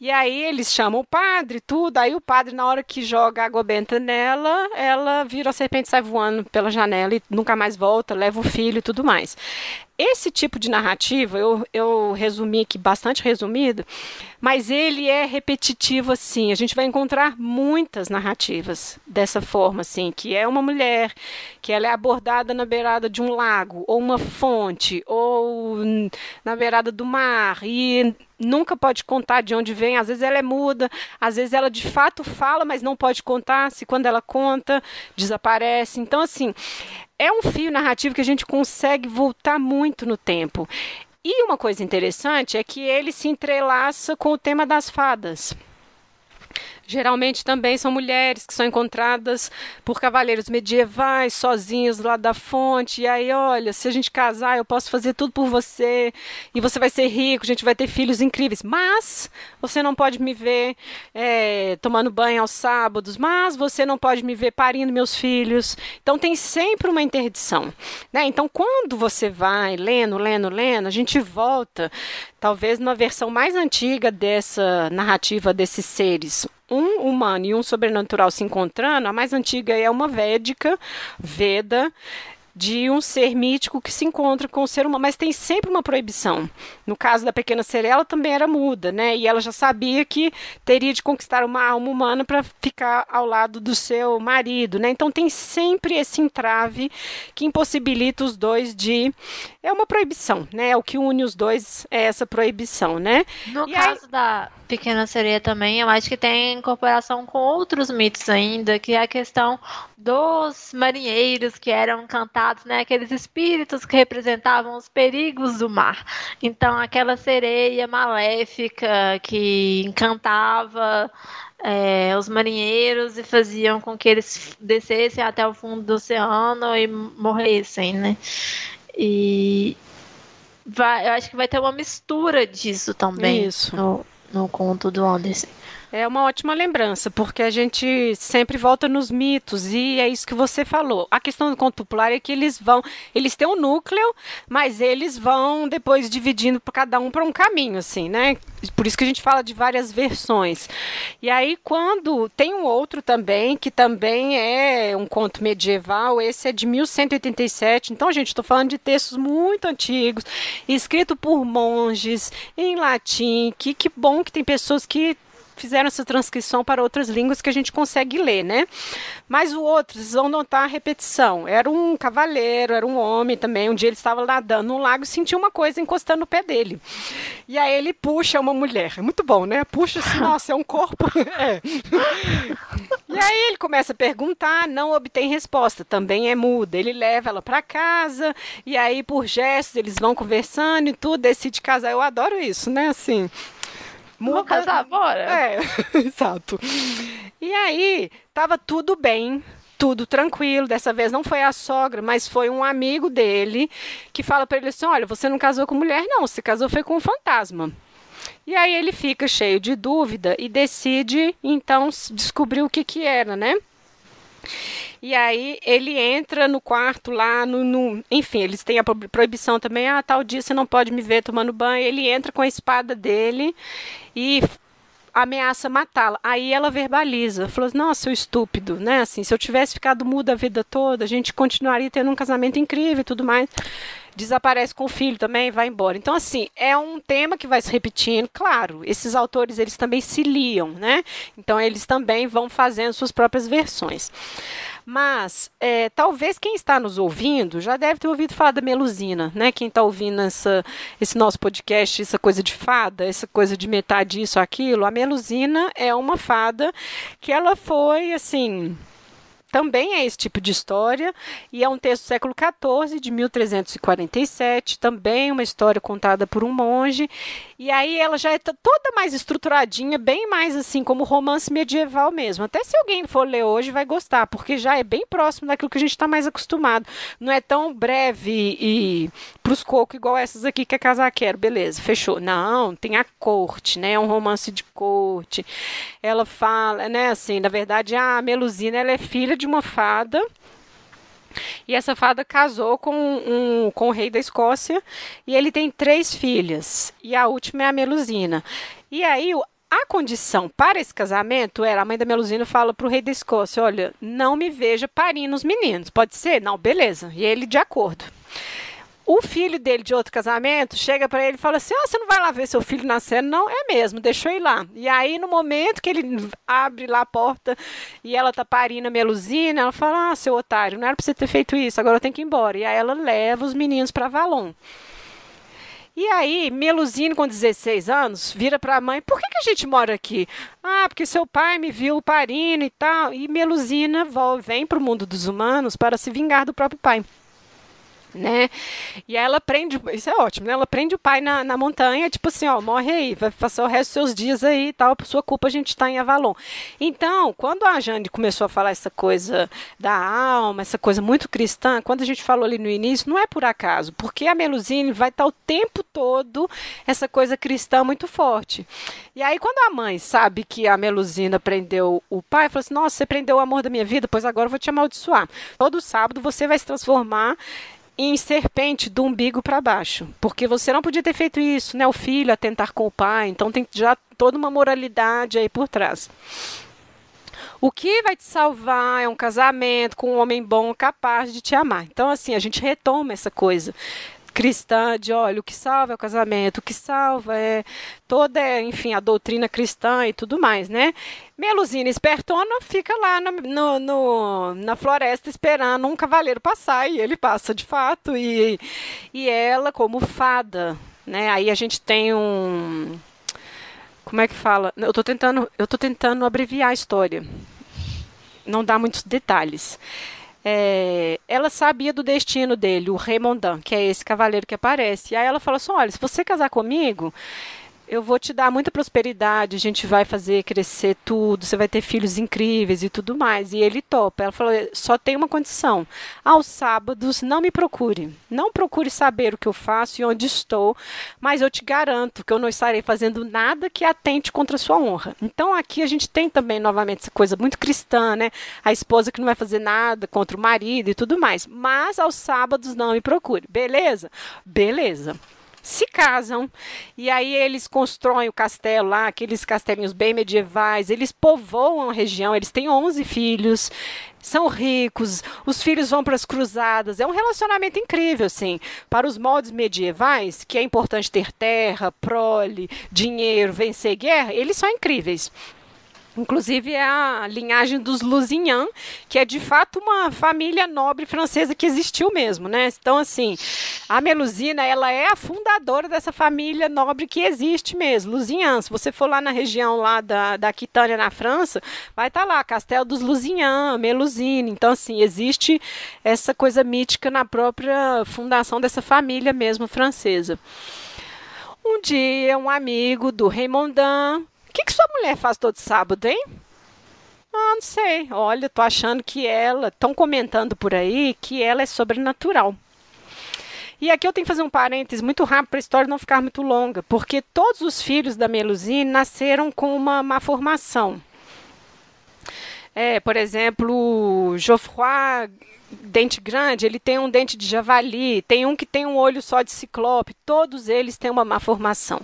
E aí eles chamam o padre, tudo. Aí o padre, na hora que joga água benta nela, ela vira a serpente, sai voando pela janela e nunca mais volta, leva o filho e tudo mais. Esse tipo de narrativa, eu, eu resumi aqui bastante resumido, mas ele é repetitivo assim. A gente vai encontrar muitas narrativas dessa forma, assim, que é uma mulher, que ela é abordada na beirada de um lago, ou uma fonte, ou na beirada do mar, e nunca pode contar de onde vem. Às vezes ela é muda, às vezes ela de fato fala, mas não pode contar. Se quando ela conta, desaparece. Então, assim, é um fio narrativo que a gente consegue voltar muito no tempo. E uma coisa interessante é que ele se entrelaça com o tema das fadas. Geralmente também são mulheres que são encontradas por cavaleiros medievais, sozinhos lá da fonte. E aí, olha, se a gente casar, eu posso fazer tudo por você. E você vai ser rico, a gente vai ter filhos incríveis. Mas você não pode me ver é, tomando banho aos sábados. Mas você não pode me ver parindo meus filhos. Então tem sempre uma interdição. Né? Então, quando você vai lendo, lendo, lendo, a gente volta, talvez numa versão mais antiga dessa narrativa desses seres um humano e um sobrenatural se encontrando, a mais antiga é uma védica, Veda, de um ser mítico que se encontra com o ser humano, mas tem sempre uma proibição. No caso da pequena sereia, ela também era muda, né? E ela já sabia que teria de conquistar uma alma humana para ficar ao lado do seu marido, né? Então tem sempre esse entrave que impossibilita os dois de é uma proibição, né? O que une os dois é essa proibição, né? No e caso aí... da Pequena Sereia também, eu acho que tem incorporação com outros mitos ainda, que é a questão dos marinheiros que eram cantados, né? Aqueles espíritos que representavam os perigos do mar. Então, aquela sereia maléfica que encantava é, os marinheiros e faziam com que eles descessem até o fundo do oceano e morressem, né? E vai, eu acho que vai ter uma mistura disso também. Isso. No, no conto do Anderson. É uma ótima lembrança, porque a gente sempre volta nos mitos e é isso que você falou. A questão do conto popular é que eles vão, eles têm um núcleo, mas eles vão depois dividindo para cada um para um caminho, assim, né? Por isso que a gente fala de várias versões. E aí quando tem um outro também que também é um conto medieval, esse é de 1187. Então, gente, estou falando de textos muito antigos, escrito por monges em latim. Que que bom que tem pessoas que fizeram essa transcrição para outras línguas que a gente consegue ler, né? Mas o outro, vocês vão notar a repetição. Era um cavaleiro, era um homem também. Um dia ele estava nadando no lago e sentiu uma coisa encostando no pé dele. E aí ele puxa uma mulher. É muito bom, né? Puxa assim, [LAUGHS] nossa, é um corpo. [LAUGHS] é. E aí ele começa a perguntar, não obtém resposta, também é muda. Ele leva ela para casa e aí por gestos eles vão conversando e tudo, decide casar. Eu adoro isso, né? Assim, Muda... Vamos casar, bora! É, [LAUGHS] exato. E aí, tava tudo bem, tudo tranquilo. Dessa vez não foi a sogra, mas foi um amigo dele que fala para ele assim: olha, você não casou com mulher, não, você casou foi com um fantasma. E aí ele fica cheio de dúvida e decide então descobrir o que que era, né? E aí ele entra no quarto lá, no, no, enfim, eles têm a proibição também, ah, tal dia você não pode me ver tomando banho. Ele entra com a espada dele e ameaça matá-la. Aí ela verbaliza, falou: "Nossa, seu estúpido, né? Assim, se eu tivesse ficado muda a vida toda, a gente continuaria tendo um casamento incrível e tudo mais." Desaparece com o filho também, vai embora. Então assim, é um tema que vai se repetindo. Claro, esses autores eles também se liam, né? Então eles também vão fazendo suas próprias versões. Mas é, talvez quem está nos ouvindo já deve ter ouvido falar da Melusina, né? Quem está ouvindo essa, esse nosso podcast, essa coisa de fada, essa coisa de metade isso, aquilo. A Melusina é uma fada que ela foi assim também é esse tipo de história e é um texto do século XIV, de 1347, também uma história contada por um monge. E aí ela já é toda mais estruturadinha, bem mais assim como romance medieval mesmo. Até se alguém for ler hoje vai gostar, porque já é bem próximo daquilo que a gente está mais acostumado. Não é tão breve e pros cocos igual essas aqui que a casa quer, beleza, fechou. Não, tem a corte, né? É um romance de corte. Ela fala, né, assim, na verdade a Melusina ela é filha de uma fada. E essa fada casou com, um, com o rei da Escócia e ele tem três filhas. E a última é a Melusina. E aí a condição para esse casamento era a mãe da Melusina fala para o rei da Escócia: olha, não me veja parindo os meninos. Pode ser? Não, beleza. E ele de acordo. O filho dele de outro casamento chega para ele e fala assim: oh, você não vai lá ver seu filho nascendo? Não, é mesmo, deixou ir lá. E aí, no momento que ele abre lá a porta e ela tá parindo a Melusina, ela fala: Ah, seu otário, não era para você ter feito isso, agora eu tenho que ir embora. E aí ela leva os meninos para Valon. E aí, Melusine, com 16 anos, vira para a mãe: por que, que a gente mora aqui? Ah, porque seu pai me viu parindo e tal. E Melusina vem para o mundo dos humanos para se vingar do próprio pai né? E ela prende, isso é ótimo, né? Ela prende o pai na, na montanha, tipo assim, ó, morre aí, vai passar o resto dos seus dias aí e tal, por sua culpa a gente está em Avalon. Então, quando a Jane começou a falar essa coisa da alma, essa coisa muito cristã, quando a gente falou ali no início, não é por acaso, porque a Melusine vai estar tá o tempo todo essa coisa cristã muito forte. E aí, quando a mãe sabe que a Melusina prendeu o pai, falou assim: Nossa, você prendeu o amor da minha vida, pois agora eu vou te amaldiçoar. Todo sábado você vai se transformar em serpente do umbigo para baixo, porque você não podia ter feito isso, né? O filho a tentar com o pai, então tem já toda uma moralidade aí por trás. O que vai te salvar é um casamento com um homem bom capaz de te amar. Então, assim, a gente retoma essa coisa cristã de, olha, o que salva é o casamento, o que salva é toda, enfim, a doutrina cristã e tudo mais, né? Melusina espertona fica lá no, no, no, na floresta esperando um cavaleiro passar e ele passa de fato e, e ela como fada, né? Aí a gente tem um como é que fala? Eu tô tentando, eu tô tentando abreviar a história. Não dá muitos detalhes é, ela sabia do destino dele, o Raymondin, que é esse cavaleiro que aparece. E aí ela fala assim: olha, se você casar comigo, eu vou te dar muita prosperidade, a gente vai fazer crescer tudo, você vai ter filhos incríveis e tudo mais. E ele topa. Ela falou: só tem uma condição. Aos sábados, não me procure. Não procure saber o que eu faço e onde estou, mas eu te garanto que eu não estarei fazendo nada que atente contra a sua honra. Então aqui a gente tem também, novamente, essa coisa muito cristã, né? A esposa que não vai fazer nada contra o marido e tudo mais. Mas aos sábados, não me procure. Beleza? Beleza se casam e aí eles constroem o castelo lá, aqueles castelinhos bem medievais, eles povoam a região, eles têm 11 filhos, são ricos, os filhos vão para as cruzadas, é um relacionamento incrível, assim. Para os moldes medievais, que é importante ter terra, prole, dinheiro, vencer guerra, eles são incríveis. Inclusive é a linhagem dos Lusignan, que é de fato uma família nobre francesa que existiu mesmo, né? Então, assim, a Melusina, ela é a fundadora dessa família nobre que existe mesmo, Lusignan. Se você for lá na região lá da, da Aquitânia, na França, vai estar tá lá, Castelo dos Lusignan, Melusine. Então, assim, existe essa coisa mítica na própria fundação dessa família mesmo francesa. Um dia, um amigo do Raymondão. Que, que sua mulher faz todo sábado, hein? Ah, não sei. Olha, tô achando que ela. Estão comentando por aí que ela é sobrenatural. E aqui eu tenho que fazer um parênteses muito rápido para a história não ficar muito longa, porque todos os filhos da Melusine nasceram com uma má formação. É, por exemplo, Geoffroy dente grande, ele tem um dente de javali, tem um que tem um olho só de ciclope, todos eles têm uma má formação.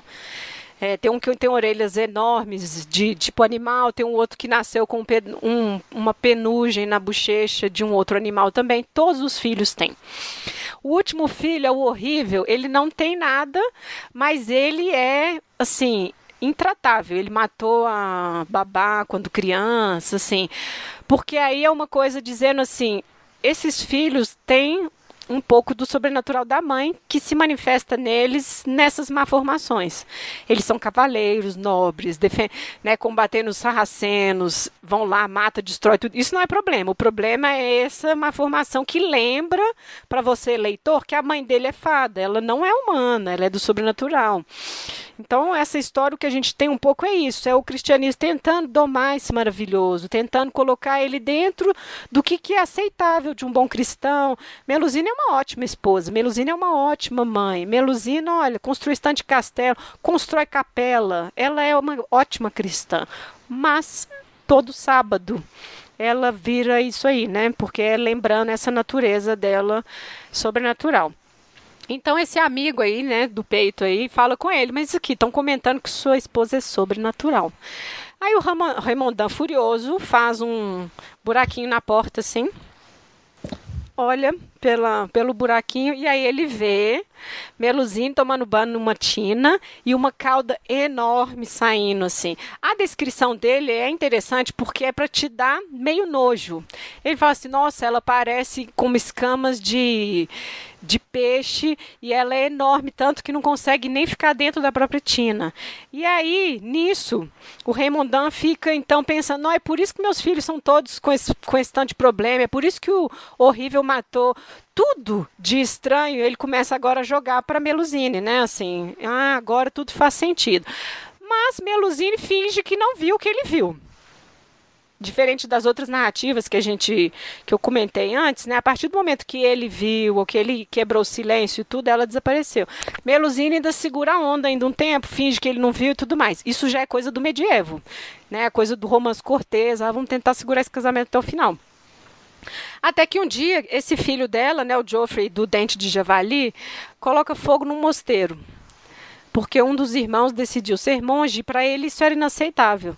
É, tem um que tem orelhas enormes, de tipo animal, tem um outro que nasceu com um, uma penugem na bochecha de um outro animal também. Todos os filhos têm. O último filho é o horrível, ele não tem nada, mas ele é assim intratável. Ele matou a babá quando criança, assim. Porque aí é uma coisa dizendo assim: esses filhos têm um pouco do sobrenatural da mãe que se manifesta neles nessas malformações. Eles são cavaleiros, nobres, né, combatendo os sarracenos, vão lá, mata, destrói tudo. Isso não é problema. O problema é essa malformação que lembra para você, leitor, que a mãe dele é fada. Ela não é humana, ela é do sobrenatural. Então, essa história, o que a gente tem um pouco é isso: é o cristianismo tentando domar esse maravilhoso, tentando colocar ele dentro do que, que é aceitável de um bom cristão. Melusina é uma ótima esposa, Melusina é uma ótima mãe. Melusina, olha, construiu estante de castelo, constrói capela, ela é uma ótima cristã. Mas todo sábado ela vira isso aí, né? Porque é lembrando essa natureza dela sobrenatural. Então esse amigo aí, né, do peito aí, fala com ele, mas aqui, estão comentando que sua esposa é sobrenatural. Aí o Raimondão furioso faz um buraquinho na porta assim, olha pela, pelo buraquinho e aí ele vê Meluzinho tomando banho numa tina e uma cauda enorme saindo assim. A descrição dele é interessante porque é para te dar meio nojo. Ele fala assim: "Nossa, ela parece com escamas de de peixe e ela é enorme, tanto que não consegue nem ficar dentro da própria tina. E aí, nisso, o Raimondão fica então pensando: não, é por isso que meus filhos são todos com esse, com esse tanto de problema, é por isso que o horrível matou tudo de estranho. Ele começa agora a jogar para Melusine, né? Assim, ah, agora tudo faz sentido. Mas Melusine finge que não viu o que ele viu diferente das outras narrativas que a gente que eu comentei antes, né? A partir do momento que ele viu ou que ele quebrou o silêncio e tudo, ela desapareceu. Melusine ainda segura a onda ainda um tempo, finge que ele não viu e tudo mais. Isso já é coisa do medievo, né? Coisa do romance cortês, ah, vamos tentar segurar esse casamento até o final. Até que um dia, esse filho dela, né, o Geoffrey do Dente de Javali, coloca fogo num mosteiro. Porque um dos irmãos decidiu ser monge para ele isso era inaceitável.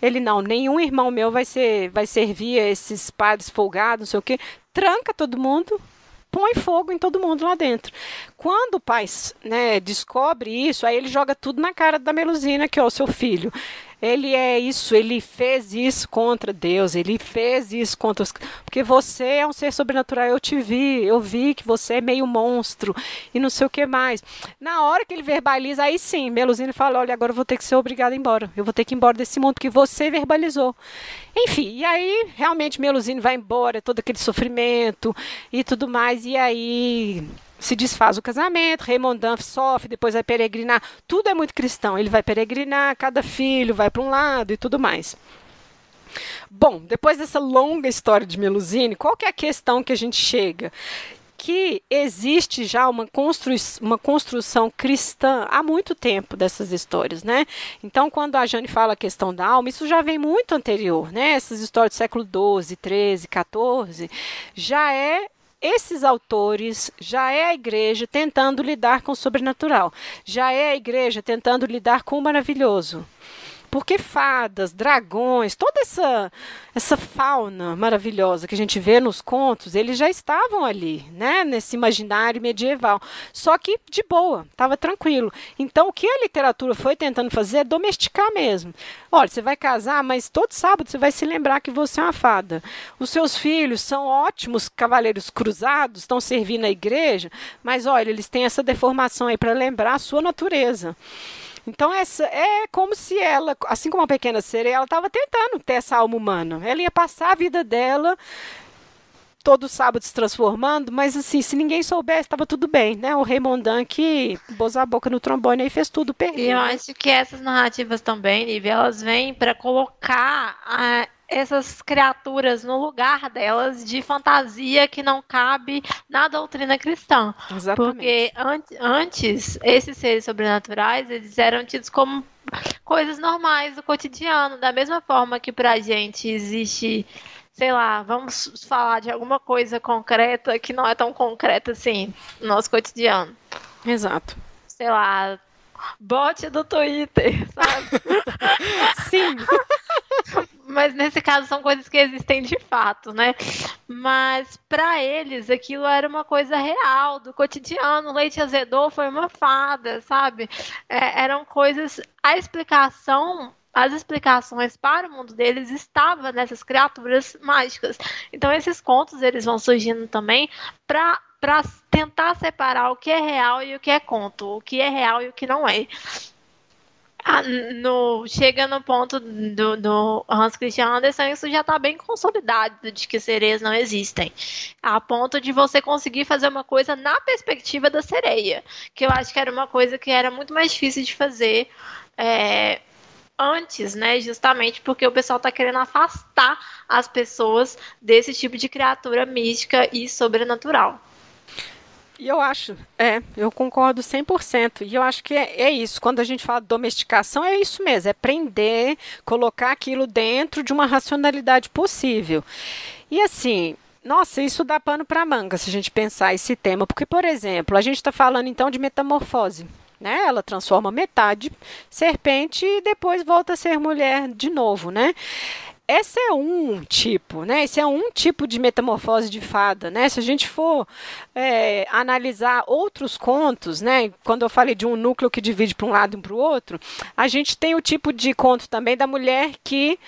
Ele não, nenhum irmão meu vai ser, vai servir a esses padres folgados, não sei o quê. Tranca todo mundo, põe fogo em todo mundo lá dentro. Quando o pai né, descobre isso, aí ele joga tudo na cara da Melusina, que é o seu filho ele é isso, ele fez isso contra Deus, ele fez isso contra os. Porque você é um ser sobrenatural, eu te vi, eu vi que você é meio monstro e não sei o que mais. Na hora que ele verbaliza, aí sim, Melusine fala: olha, agora eu vou ter que ser obrigado a ir embora, eu vou ter que ir embora desse mundo, porque você verbalizou. Enfim, e aí realmente Melusine vai embora, todo aquele sofrimento e tudo mais, e aí se desfaz o casamento, Raymond Dunphy sofre, depois vai peregrinar. Tudo é muito cristão. Ele vai peregrinar, cada filho vai para um lado e tudo mais. Bom, depois dessa longa história de Melusine, qual que é a questão que a gente chega? Que existe já uma, constru uma construção cristã há muito tempo dessas histórias, né? Então, quando a Jane fala a questão da alma, isso já vem muito anterior, né? Essas histórias do século XII, XIII, XIV, já é esses autores já é a igreja tentando lidar com o sobrenatural, já é a igreja tentando lidar com o maravilhoso. Porque fadas, dragões, toda essa essa fauna maravilhosa que a gente vê nos contos, eles já estavam ali, né, nesse imaginário medieval. Só que de boa, estava tranquilo. Então o que a literatura foi tentando fazer é domesticar mesmo. Olha, você vai casar, mas todo sábado você vai se lembrar que você é uma fada. Os seus filhos são ótimos cavaleiros cruzados, estão servindo a igreja, mas olha, eles têm essa deformação aí para lembrar a sua natureza. Então essa é como se ela, assim como a pequena sereia, ela estava tentando ter essa alma humana. Ela ia passar a vida dela todo sábado se transformando, mas assim, se ninguém soubesse, estava tudo bem, né? O Raimondan que pôs a boca no trombone e fez tudo perder. E eu né? acho que essas narrativas também, Nive, elas vêm para colocar a, essas criaturas no lugar delas de fantasia que não cabe na doutrina cristã. Exatamente. Porque an antes, esses seres sobrenaturais, eles eram tidos como coisas normais do cotidiano, da mesma forma que pra gente existe sei lá, vamos falar de alguma coisa concreta que não é tão concreta assim no nosso cotidiano. Exato. Sei lá, bot do Twitter, sabe? [LAUGHS] Sim. [LAUGHS] Mas nesse caso são coisas que existem de fato, né? Mas para eles aquilo era uma coisa real, do cotidiano. O leite azedou foi uma fada, sabe? É, eram coisas. A explicação as explicações para o mundo deles estavam nessas criaturas mágicas. Então esses contos eles vão surgindo também para para tentar separar o que é real e o que é conto, o que é real e o que não é. Ah, no, chega no ponto do, do, Hans Christian Andersen, isso já está bem consolidado de que sereias não existem. A ponto de você conseguir fazer uma coisa na perspectiva da sereia, que eu acho que era uma coisa que era muito mais difícil de fazer. É, antes, né? Justamente porque o pessoal está querendo afastar as pessoas desse tipo de criatura mística e sobrenatural. E eu acho, é, eu concordo 100%. E eu acho que é, é, isso. Quando a gente fala domesticação, é isso mesmo: é prender, colocar aquilo dentro de uma racionalidade possível. E assim, nossa, isso dá pano para manga se a gente pensar esse tema. Porque, por exemplo, a gente está falando então de metamorfose. Né? Ela transforma metade serpente e depois volta a ser mulher de novo, né? Esse é um tipo, né? Esse é um tipo de metamorfose de fada, né? Se a gente for é, analisar outros contos, né? Quando eu falei de um núcleo que divide para um lado e para o outro, a gente tem o tipo de conto também da mulher que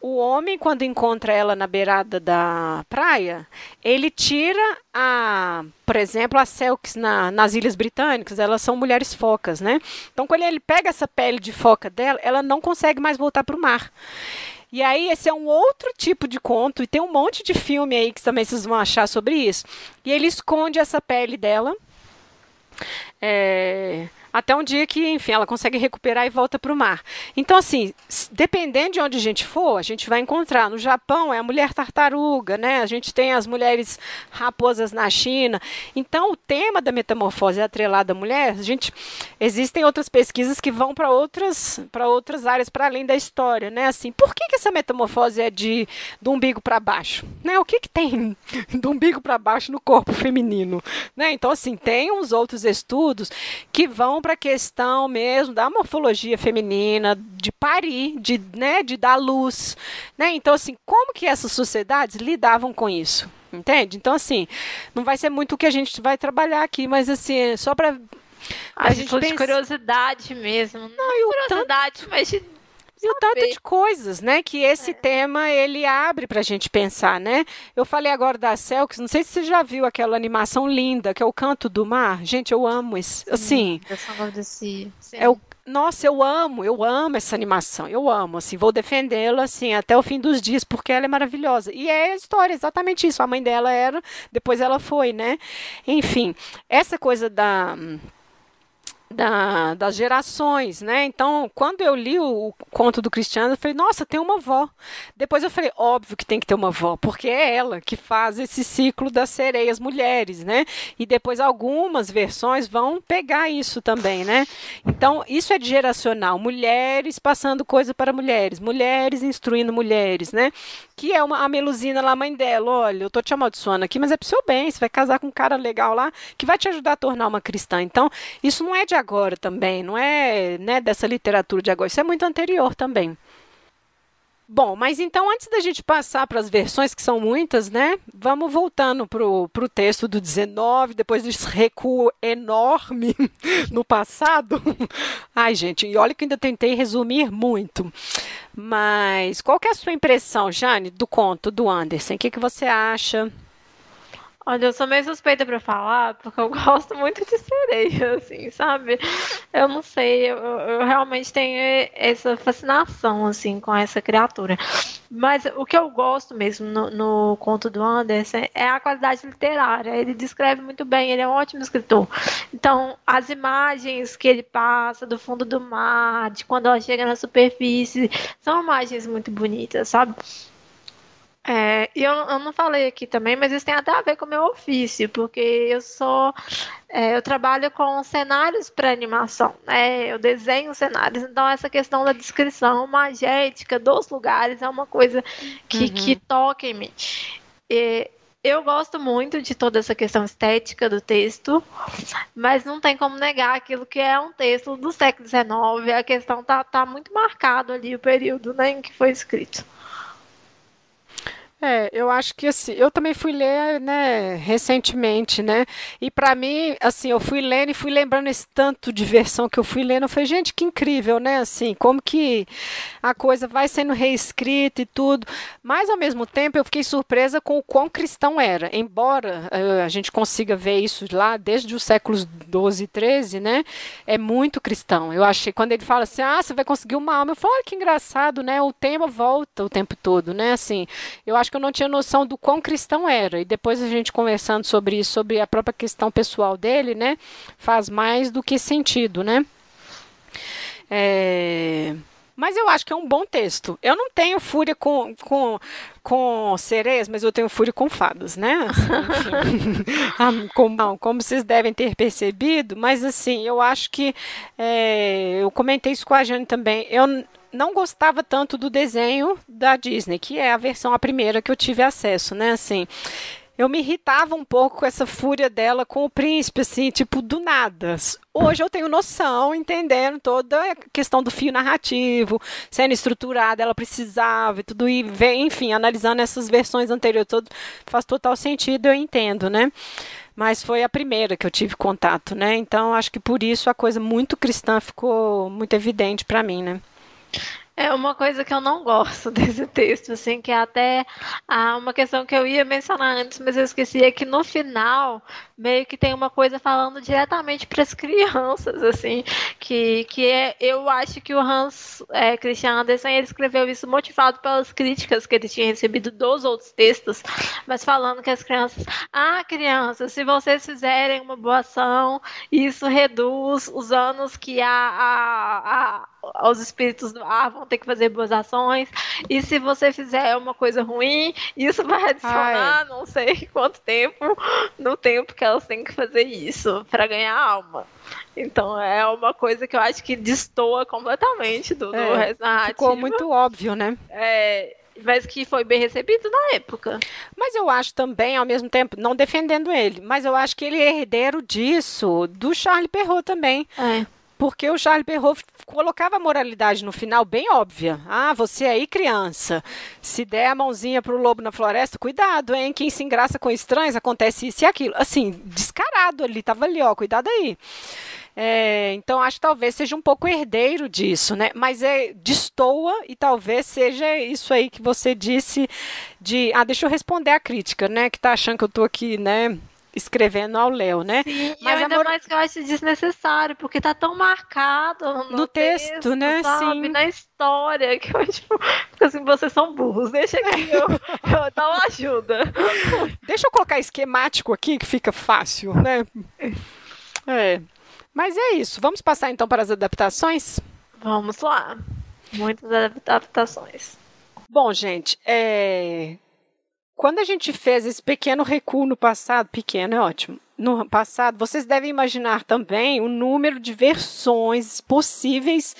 o homem, quando encontra ela na beirada da praia, ele tira a, por exemplo, as Selks na, nas Ilhas Britânicas, elas são mulheres focas, né? Então, quando ele pega essa pele de foca dela, ela não consegue mais voltar para o mar. E aí, esse é um outro tipo de conto, e tem um monte de filme aí que também vocês vão achar sobre isso. E ele esconde essa pele dela. É, até um dia que, enfim, ela consegue recuperar e volta para o mar. Então, assim, dependendo de onde a gente for, a gente vai encontrar. No Japão é a mulher tartaruga, né? A gente tem as mulheres raposas na China. Então, o tema da metamorfose atrelada à mulher, a gente existem outras pesquisas que vão para outras para outras áreas para além da história, né? Assim, por que, que essa metamorfose é de do umbigo para baixo, né? O que que tem [LAUGHS] do umbigo para baixo no corpo feminino, né? Então, assim, tem uns outros estudos que vão para a questão mesmo da morfologia feminina, de parir, de, né, de dar luz, né? Então assim, como que essas sociedades lidavam com isso? Entende? Então assim, não vai ser muito o que a gente vai trabalhar aqui, mas assim, só para a, gente pensa... de curiosidade mesmo. Não, não curiosidade, tanto... mas de e o tanto de coisas, né, que esse é. tema ele abre para a gente pensar, né? Eu falei agora da Selks, não sei se você já viu aquela animação linda que é o Canto do Mar. Gente, eu amo esse, assim. Sim, é o nossa, eu amo, eu amo essa animação, eu amo, assim, vou defendê-la, assim, até o fim dos dias, porque ela é maravilhosa. E é a história, exatamente isso, a mãe dela era, depois ela foi, né? Enfim, essa coisa da da, das gerações, né? Então, quando eu li o, o, conto do Cristiano, eu falei, nossa, tem uma avó. Depois eu falei, óbvio que tem que ter uma avó, porque é ela que faz esse ciclo das sereias mulheres, né? E depois algumas versões vão pegar isso também, né? Então, isso é geracional, mulheres passando coisa para mulheres, mulheres instruindo mulheres, né? Que é uma, a Melusina lá, a mãe dela, olha, eu tô te amaldiçoando aqui, mas é pro seu bem, você vai casar com um cara legal lá, que vai te ajudar a tornar uma cristã. Então, isso não é de agora também, não é né, dessa literatura de agora, isso é muito anterior também. Bom, mas então antes da gente passar para as versões, que são muitas, né? Vamos voltando para o texto do 19, depois desse recuo enorme [LAUGHS] no passado. [LAUGHS] Ai, gente, e olha que ainda tentei resumir muito. Mas qual que é a sua impressão, Jane, do conto do Anderson? O que, que você acha? Olha, eu sou meio suspeita pra falar, porque eu [LAUGHS] gosto muito de sereia, assim, sabe? Eu não sei, eu, eu, realmente tenho essa fascinação, assim, com essa criatura. Mas o que eu gosto mesmo no, no conto do Anderson é a qualidade literária. Ele descreve muito bem, ele é um ótimo escritor. Então, as imagens que ele passa do fundo do mar, de quando ela chega na superfície, são imagens muito bonitas, sabe? É, eu, eu não falei aqui também, mas isso tem até a ver com o meu ofício, porque eu sou. É, eu trabalho com cenários para animação, né? Eu desenho cenários, então essa questão da descrição magética dos lugares é uma coisa que, uhum. que toca em mim. E, eu gosto muito de toda essa questão estética do texto, mas não tem como negar aquilo que é um texto do século XIX. A questão tá, tá muito marcado ali o período né, em que foi escrito. É, eu acho que assim, eu também fui ler, né, recentemente, né? E para mim, assim, eu fui lendo e fui lembrando esse tanto de versão que eu fui lendo, eu falei, gente, que incrível, né? Assim, como que a coisa vai sendo reescrita e tudo. Mas ao mesmo tempo, eu fiquei surpresa com o quão cristão era. Embora uh, a gente consiga ver isso lá desde os séculos 12 e 13, né? É muito cristão. Eu achei quando ele fala assim: "Ah, você vai conseguir uma alma". Eu falo, olha que engraçado, né? O tema volta o tempo todo, né? Assim, eu acho que eu não tinha noção do quão cristão era. E depois a gente conversando sobre isso, sobre a própria questão pessoal dele, né? Faz mais do que sentido, né? É... Mas eu acho que é um bom texto. Eu não tenho fúria com, com, com sereias, mas eu tenho fúria com fadas, né? Assim, [LAUGHS] ah, como, não, como vocês devem ter percebido, mas assim, eu acho que é, eu comentei isso com a Jane também. Eu não gostava tanto do desenho da Disney, que é a versão a primeira que eu tive acesso, né? Assim, eu me irritava um pouco com essa fúria dela com o príncipe, assim, tipo, do nada. Hoje eu tenho noção, entendendo toda a questão do fio narrativo, sendo estruturada, ela precisava e tudo, e enfim, analisando essas versões anteriores, todo, faz total sentido, eu entendo, né? Mas foi a primeira que eu tive contato, né? Então acho que por isso a coisa muito cristã ficou muito evidente para mim, né? É uma coisa que eu não gosto [LAUGHS] desse texto, assim, que é até ah, uma questão que eu ia mencionar antes, mas eu esqueci, é que no final meio que tem uma coisa falando diretamente para as crianças, assim, que, que é, eu acho que o Hans é, Christian Andersen ele escreveu isso motivado pelas críticas que ele tinha recebido dos outros textos, mas falando que as crianças, ah, crianças, se vocês fizerem uma boa ação, isso reduz os anos que a, a, a, os espíritos do ar vão ter que fazer boas ações, e se você fizer uma coisa ruim, isso vai adicionar Ai. não sei [LAUGHS] quanto tempo no tempo que elas têm que fazer isso para ganhar alma. Então é uma coisa que eu acho que destoa completamente do, é, do resto narrativo. Ficou muito óbvio, né? É, mas que foi bem recebido na época. Mas eu acho também, ao mesmo tempo, não defendendo ele, mas eu acho que ele é herdeiro disso, do Charlie Perrault também. É. Porque o Charles Perrault colocava a moralidade no final bem óbvia. Ah, você aí, criança, se der a mãozinha pro lobo na floresta, cuidado, hein? Quem se engraça com estranhos, acontece isso e aquilo. Assim, descarado ali, tava ali, ó, cuidado aí. É, então, acho que talvez seja um pouco herdeiro disso, né? Mas é destoa e talvez seja isso aí que você disse de. Ah, deixa eu responder a crítica, né? Que tá achando que eu tô aqui, né? Escrevendo ao Léo, né? Sim, Mas ainda amor... mais que eu acho desnecessário, porque tá tão marcado no, no texto, texto, né? Sabe? Sim. Na história, que eu [LAUGHS] tipo, assim, vocês são burros, deixa aqui, eu, eu [LAUGHS] dar uma ajuda. Deixa eu colocar esquemático aqui, que fica fácil, né? É. Mas é isso. Vamos passar então para as adaptações? Vamos lá. Muitas adaptações. Bom, gente, é... Quando a gente fez esse pequeno recuo no passado, pequeno é ótimo, no passado, vocês devem imaginar também o número de versões possíveis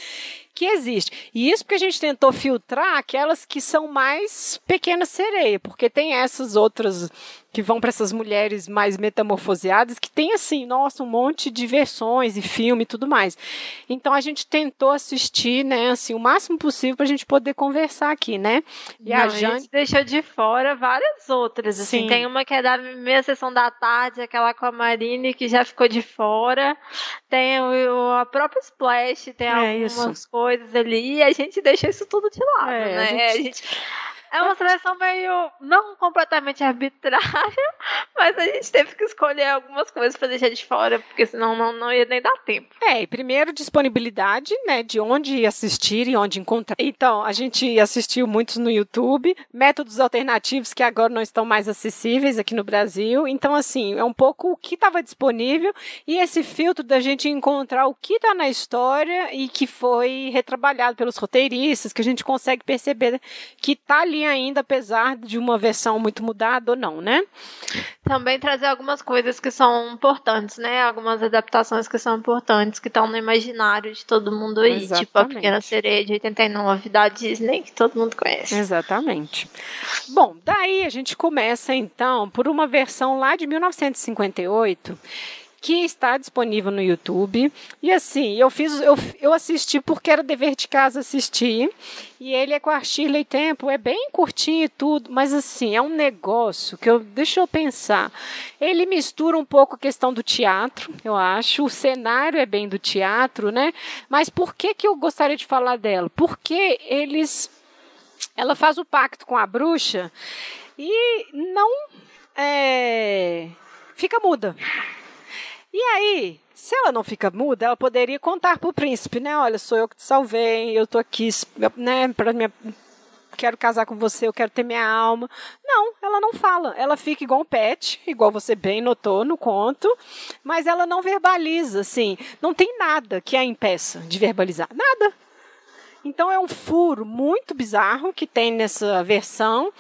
que existe. E isso porque a gente tentou filtrar aquelas que são mais pequenas sereia, porque tem essas outras que vão para essas mulheres mais metamorfoseadas, que tem assim, nossa, um monte de versões e filme e tudo mais. Então a gente tentou assistir, né, assim, o máximo possível para a gente poder conversar aqui, né? E Não, a gente deixou de fora várias outras, assim, Sim. tem uma que é da meia sessão da tarde, aquela com a Marine que já ficou de fora. Tem o, a própria Splash, tem é algumas isso. coisas ali, e a gente deixa isso tudo de lado, é, né? A gente... A gente É uma seleção meio não completamente arbitrária, [LAUGHS] mas a gente teve que escolher algumas coisas para deixar de fora, porque senão não, não ia nem dar tempo. É, primeiro disponibilidade, né, de onde assistir e onde encontrar. Então, a gente assistiu muitos no YouTube, métodos alternativos que agora não estão mais acessíveis aqui no Brasil. Então, assim, é um pouco o que estava disponível e esse filtro da gente encontrar o que está na história e que foi retrabalhado pelos roteiristas, que a gente consegue perceber que está ali ainda, apesar de uma versão muito mudada ou não, né? Também trazer algumas coisas que são importantes, né? Algumas adaptações que são importantes, que estão no imaginário de todo mundo aí. Exatamente. Tipo a Pequena Sereia de 89 da Disney, que todo mundo conhece. Exatamente. Bom, daí a gente começa então por uma versão lá de 1958 que está disponível no YouTube. E assim, eu fiz, eu, eu assisti porque era dever de casa assistir. E ele é com a Shirley Temple, é bem curtinho e tudo, mas assim, é um negócio que eu, deixa eu pensar. Ele mistura um pouco a questão do teatro, eu acho. O cenário é bem do teatro, né? Mas por que que eu gostaria de falar dela? Porque eles ela faz o pacto com a bruxa e não é, fica muda. E aí, se ela não fica muda, ela poderia contar para o príncipe, né? Olha, sou eu que te salvei, eu tô aqui, né, para minha quero casar com você, eu quero ter minha alma. Não, ela não fala. Ela fica igual um pet, igual você bem notou no conto, mas ela não verbaliza, assim. Não tem nada que a impeça de verbalizar. Nada. Então é um furo muito bizarro que tem nessa versão.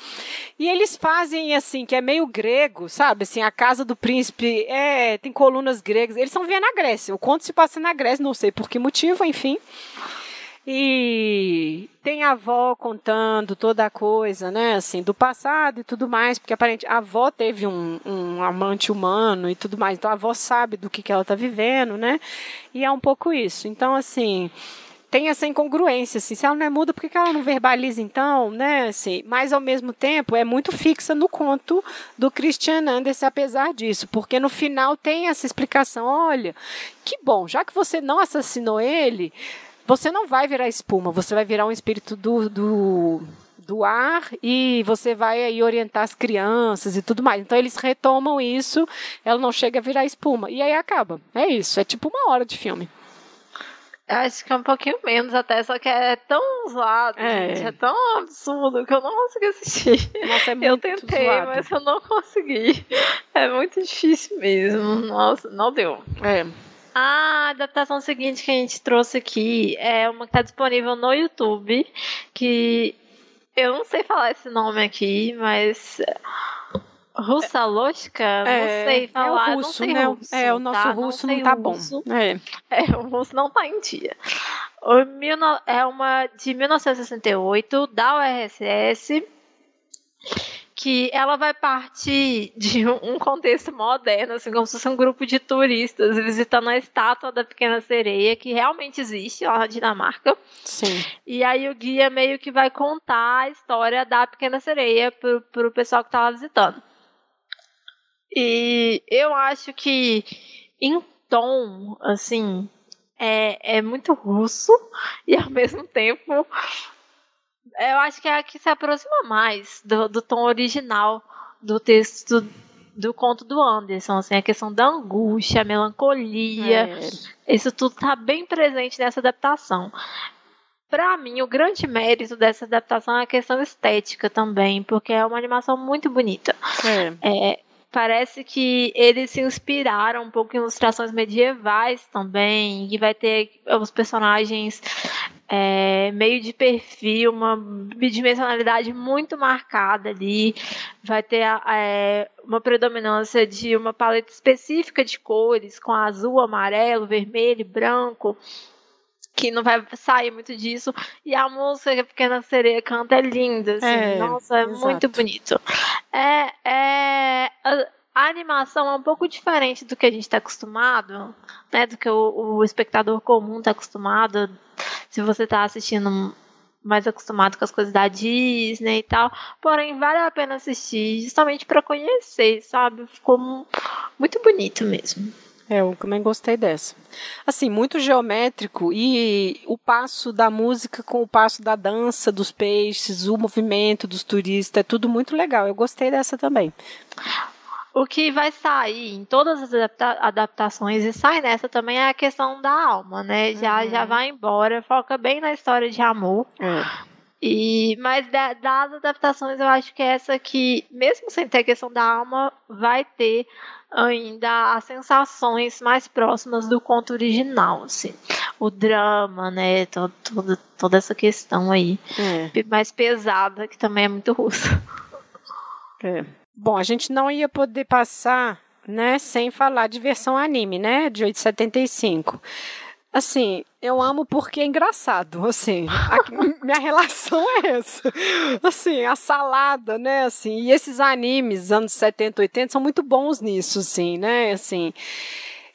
E eles fazem assim, que é meio grego, sabe? Assim, a casa do príncipe é, tem colunas gregas. Eles estão vendo na Grécia. O conto se passa na Grécia, não sei por que motivo, enfim. E tem a avó contando toda a coisa, né, assim, do passado e tudo mais, porque aparentemente a avó teve um, um amante humano e tudo mais, então a avó sabe do que, que ela está vivendo, né, e é um pouco isso. Então, assim, tem essa incongruência, assim, se ela não é muda, por que, ela não verbaliza então, né, assim, mas ao mesmo tempo é muito fixa no conto do Christian Anderson, apesar disso, porque no final tem essa explicação, olha, que bom, já que você não assassinou ele, você não vai virar espuma, você vai virar um espírito do, do do ar e você vai aí orientar as crianças e tudo mais. Então eles retomam isso, ela não chega a virar espuma. E aí acaba. É isso, é tipo uma hora de filme. Acho que é um pouquinho menos até, só que é tão zoado, é, gente, é tão absurdo que eu não consegui assistir. Nossa, é [LAUGHS] muito eu tentei, zoado. mas eu não consegui. É muito difícil mesmo. Nossa, não deu. É. A adaptação seguinte que a gente trouxe aqui é uma que está disponível no YouTube, que eu não sei falar esse nome aqui, mas Russaloshka? É, não sei falar. É o russo, né? Russo, é, o nosso tá? russo não, não tá russo. bom. É. é, o russo não tá em dia. É uma de 1968, da URSS, que ela vai partir de um contexto moderno, assim, como se fosse um grupo de turistas visitando a estátua da Pequena Sereia, que realmente existe lá na Dinamarca. Sim. E aí o guia meio que vai contar a história da Pequena Sereia pro, pro pessoal que tá lá visitando. E eu acho que em tom, assim, é, é muito russo [LAUGHS] e ao mesmo tempo eu acho que é a que se aproxima mais do, do tom original do texto do conto do Anderson, assim, a questão da angústia, a melancolia, é. isso tudo está bem presente nessa adaptação. Para mim, o grande mérito dessa adaptação é a questão estética também, porque é uma animação muito bonita. É. É, parece que eles se inspiraram um pouco em ilustrações medievais também, e vai ter os personagens é, meio de perfil, uma bidimensionalidade muito marcada ali, vai ter é, uma predominância de uma paleta específica de cores, com azul, amarelo, vermelho, branco, que não vai sair muito disso. E a música que a Pequena Sereia canta é linda, assim. É, Nossa, é exato. muito bonito. É, é, a, animação é um pouco diferente do que a gente está acostumado, né? Do que o, o espectador comum está acostumado. Se você está assistindo mais acostumado com as coisas da Disney e tal. Porém, vale a pena assistir, justamente para conhecer, sabe? Ficou muito bonito mesmo. É, eu também gostei dessa. Assim, muito geométrico e o passo da música com o passo da dança, dos peixes, o movimento dos turistas, é tudo muito legal. Eu gostei dessa também. O que vai sair em todas as adapta adaptações e sai nessa também é a questão da alma, né? Já, uhum. já vai embora, foca bem na história de amor. É. E, mas da, das adaptações, eu acho que é essa que, mesmo sem ter a questão da alma, vai ter ainda as sensações mais próximas do conto original, assim. O drama, né? Todo, todo toda essa questão aí. É. Mais pesada, que também é muito russa. É. Bom, a gente não ia poder passar, né, sem falar de versão anime, né, de 875. Assim, eu amo porque é engraçado, assim, a, minha relação é essa. Assim, a salada, né, assim, e esses animes anos 70, 80 são muito bons nisso, assim, né, assim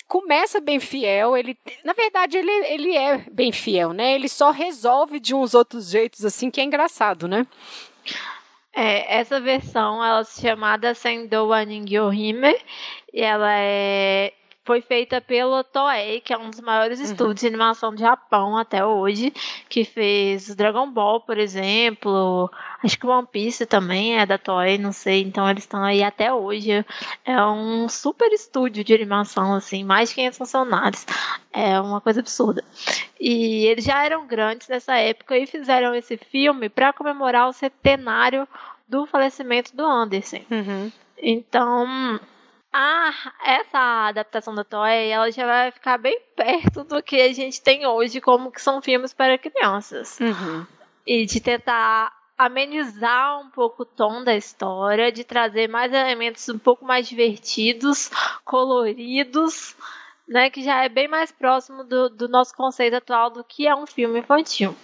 começa bem fiel, ele, na verdade, ele, ele é bem fiel, né? Ele só resolve de uns outros jeitos assim que é engraçado, né? É, essa versão ela é chamada Sendo Ningyohime e ela é foi feita pelo Toei, que é um dos maiores uhum. estúdios de animação do Japão até hoje, que fez Dragon Ball, por exemplo, acho que One Piece também é da Toei, não sei, então eles estão aí até hoje. É um super estúdio de animação, assim, mais de 500 funcionários. É uma coisa absurda. E eles já eram grandes nessa época e fizeram esse filme para comemorar o centenário do falecimento do Anderson. Uhum. Então, ah, essa adaptação da Toei, ela já vai ficar bem perto do que a gente tem hoje, como que são filmes para crianças. Uhum. E de tentar amenizar um pouco o tom da história, de trazer mais elementos um pouco mais divertidos, coloridos, né, que já é bem mais próximo do, do, nosso conceito atual do que é um filme infantil.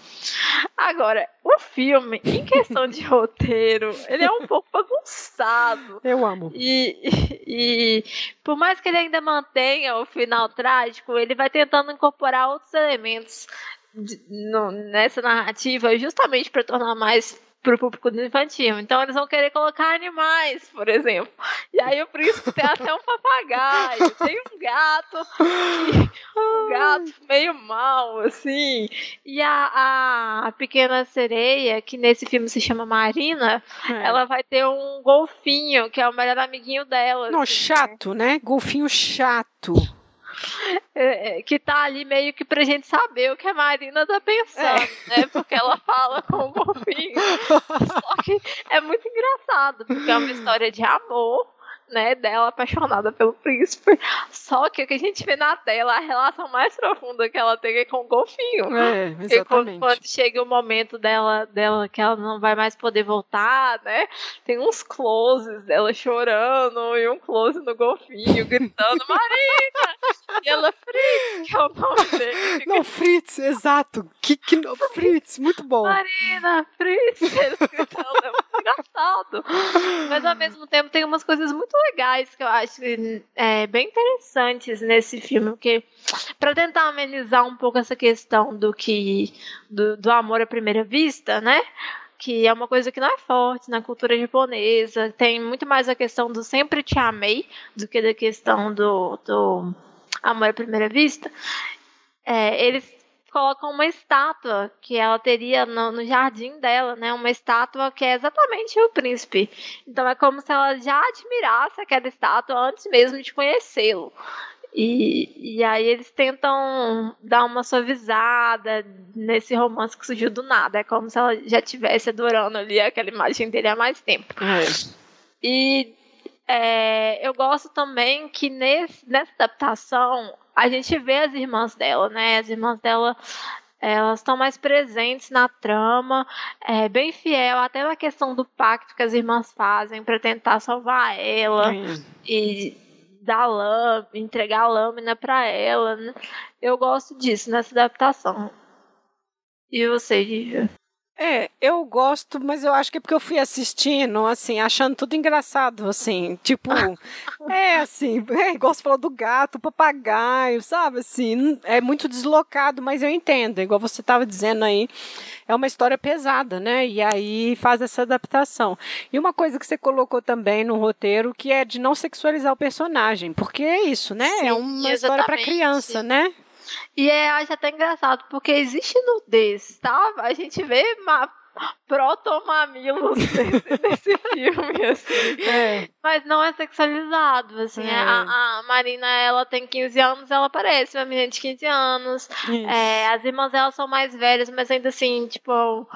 Agora, o filme, em questão de [LAUGHS] roteiro, ele é um pouco bagunçado. Eu amo. E, e, e, por mais que ele ainda mantenha o final trágico, ele vai tentando incorporar outros elementos de, no, nessa narrativa justamente para tornar mais pro público infantil. Então eles vão querer colocar animais, por exemplo. E aí o príncipe tem até um papagaio, tem um gato, um gato meio mal, assim. E a, a, pequena sereia, que nesse filme se chama Marina, é. ela vai ter um golfinho, que é o melhor amiguinho dela. Não, assim, chato, né? né? Golfinho chato. É, é, que tá ali meio que pra gente saber o que a Marina tá pensando, é. né? Porque ela fala com o golfinho. [LAUGHS] Só que é muito engraçado, porque é uma história de amor né, dela apaixonada pelo príncipe. Só que o que a gente vê na tela, a relação mais profunda que ela tem é com o golfinho. É, exatamente. E quando, quando, chega o momento dela, dela que ela não vai mais poder voltar, né? Tem uns closes dela chorando e um close no golfinho, gritando, [LAUGHS] Marina! e ela, Fritz, que é o nome dele. Não, Fritz, exato. Que, que, Fritz, muito bom. Marina, Fritz, eles gritando, engraçado. Mas ao mesmo tempo tem umas coisas muito legais que eu acho é, bem interessantes nesse filme, porque para tentar amenizar um pouco essa questão do que do, do amor à primeira vista, né? que é uma coisa que não é forte na cultura japonesa. Tem muito mais a questão do sempre te amei do que da questão do, do amor à primeira vista. É, eles colocam uma estátua que ela teria no, no, jardim dela, né? Uma estátua que é exatamente o príncipe. Então é como se ela já admirasse aquela estátua antes mesmo de conhecê-lo. E, e aí eles tentam dar uma suavizada nesse romance que surgiu do nada. É como se ela já estivesse adorando ali aquela imagem dele há mais tempo. É. E é, eu gosto também que nesse, nessa adaptação a gente vê as irmãs dela, né? As irmãs dela elas estão mais presentes na trama, é bem fiel até na questão do pacto que as irmãs fazem para tentar salvar ela e dar lâmina, entregar a lâmina para ela. Né? Eu gosto disso nessa adaptação. E você, Gívia? É, eu gosto, mas eu acho que é porque eu fui assistindo, assim, achando tudo engraçado, assim, tipo, [LAUGHS] é assim, é igual você falou do gato, papagaio, sabe, assim, é muito deslocado, mas eu entendo, igual você estava dizendo aí, é uma história pesada, né, e aí faz essa adaptação. E uma coisa que você colocou também no roteiro, que é de não sexualizar o personagem, porque é isso, né, é Sim, é uma história para criança, né? E é, acho até engraçado, porque existe nudez, tá? A gente vê ma protomamilos [LAUGHS] nesse, nesse filme, assim. É. Mas não é sexualizado, assim. É. A, a, Marina, ela tem 15 anos, ela parece uma menina de 15 anos. É, as irmãs dela são mais velhas, mas ainda assim, tipo...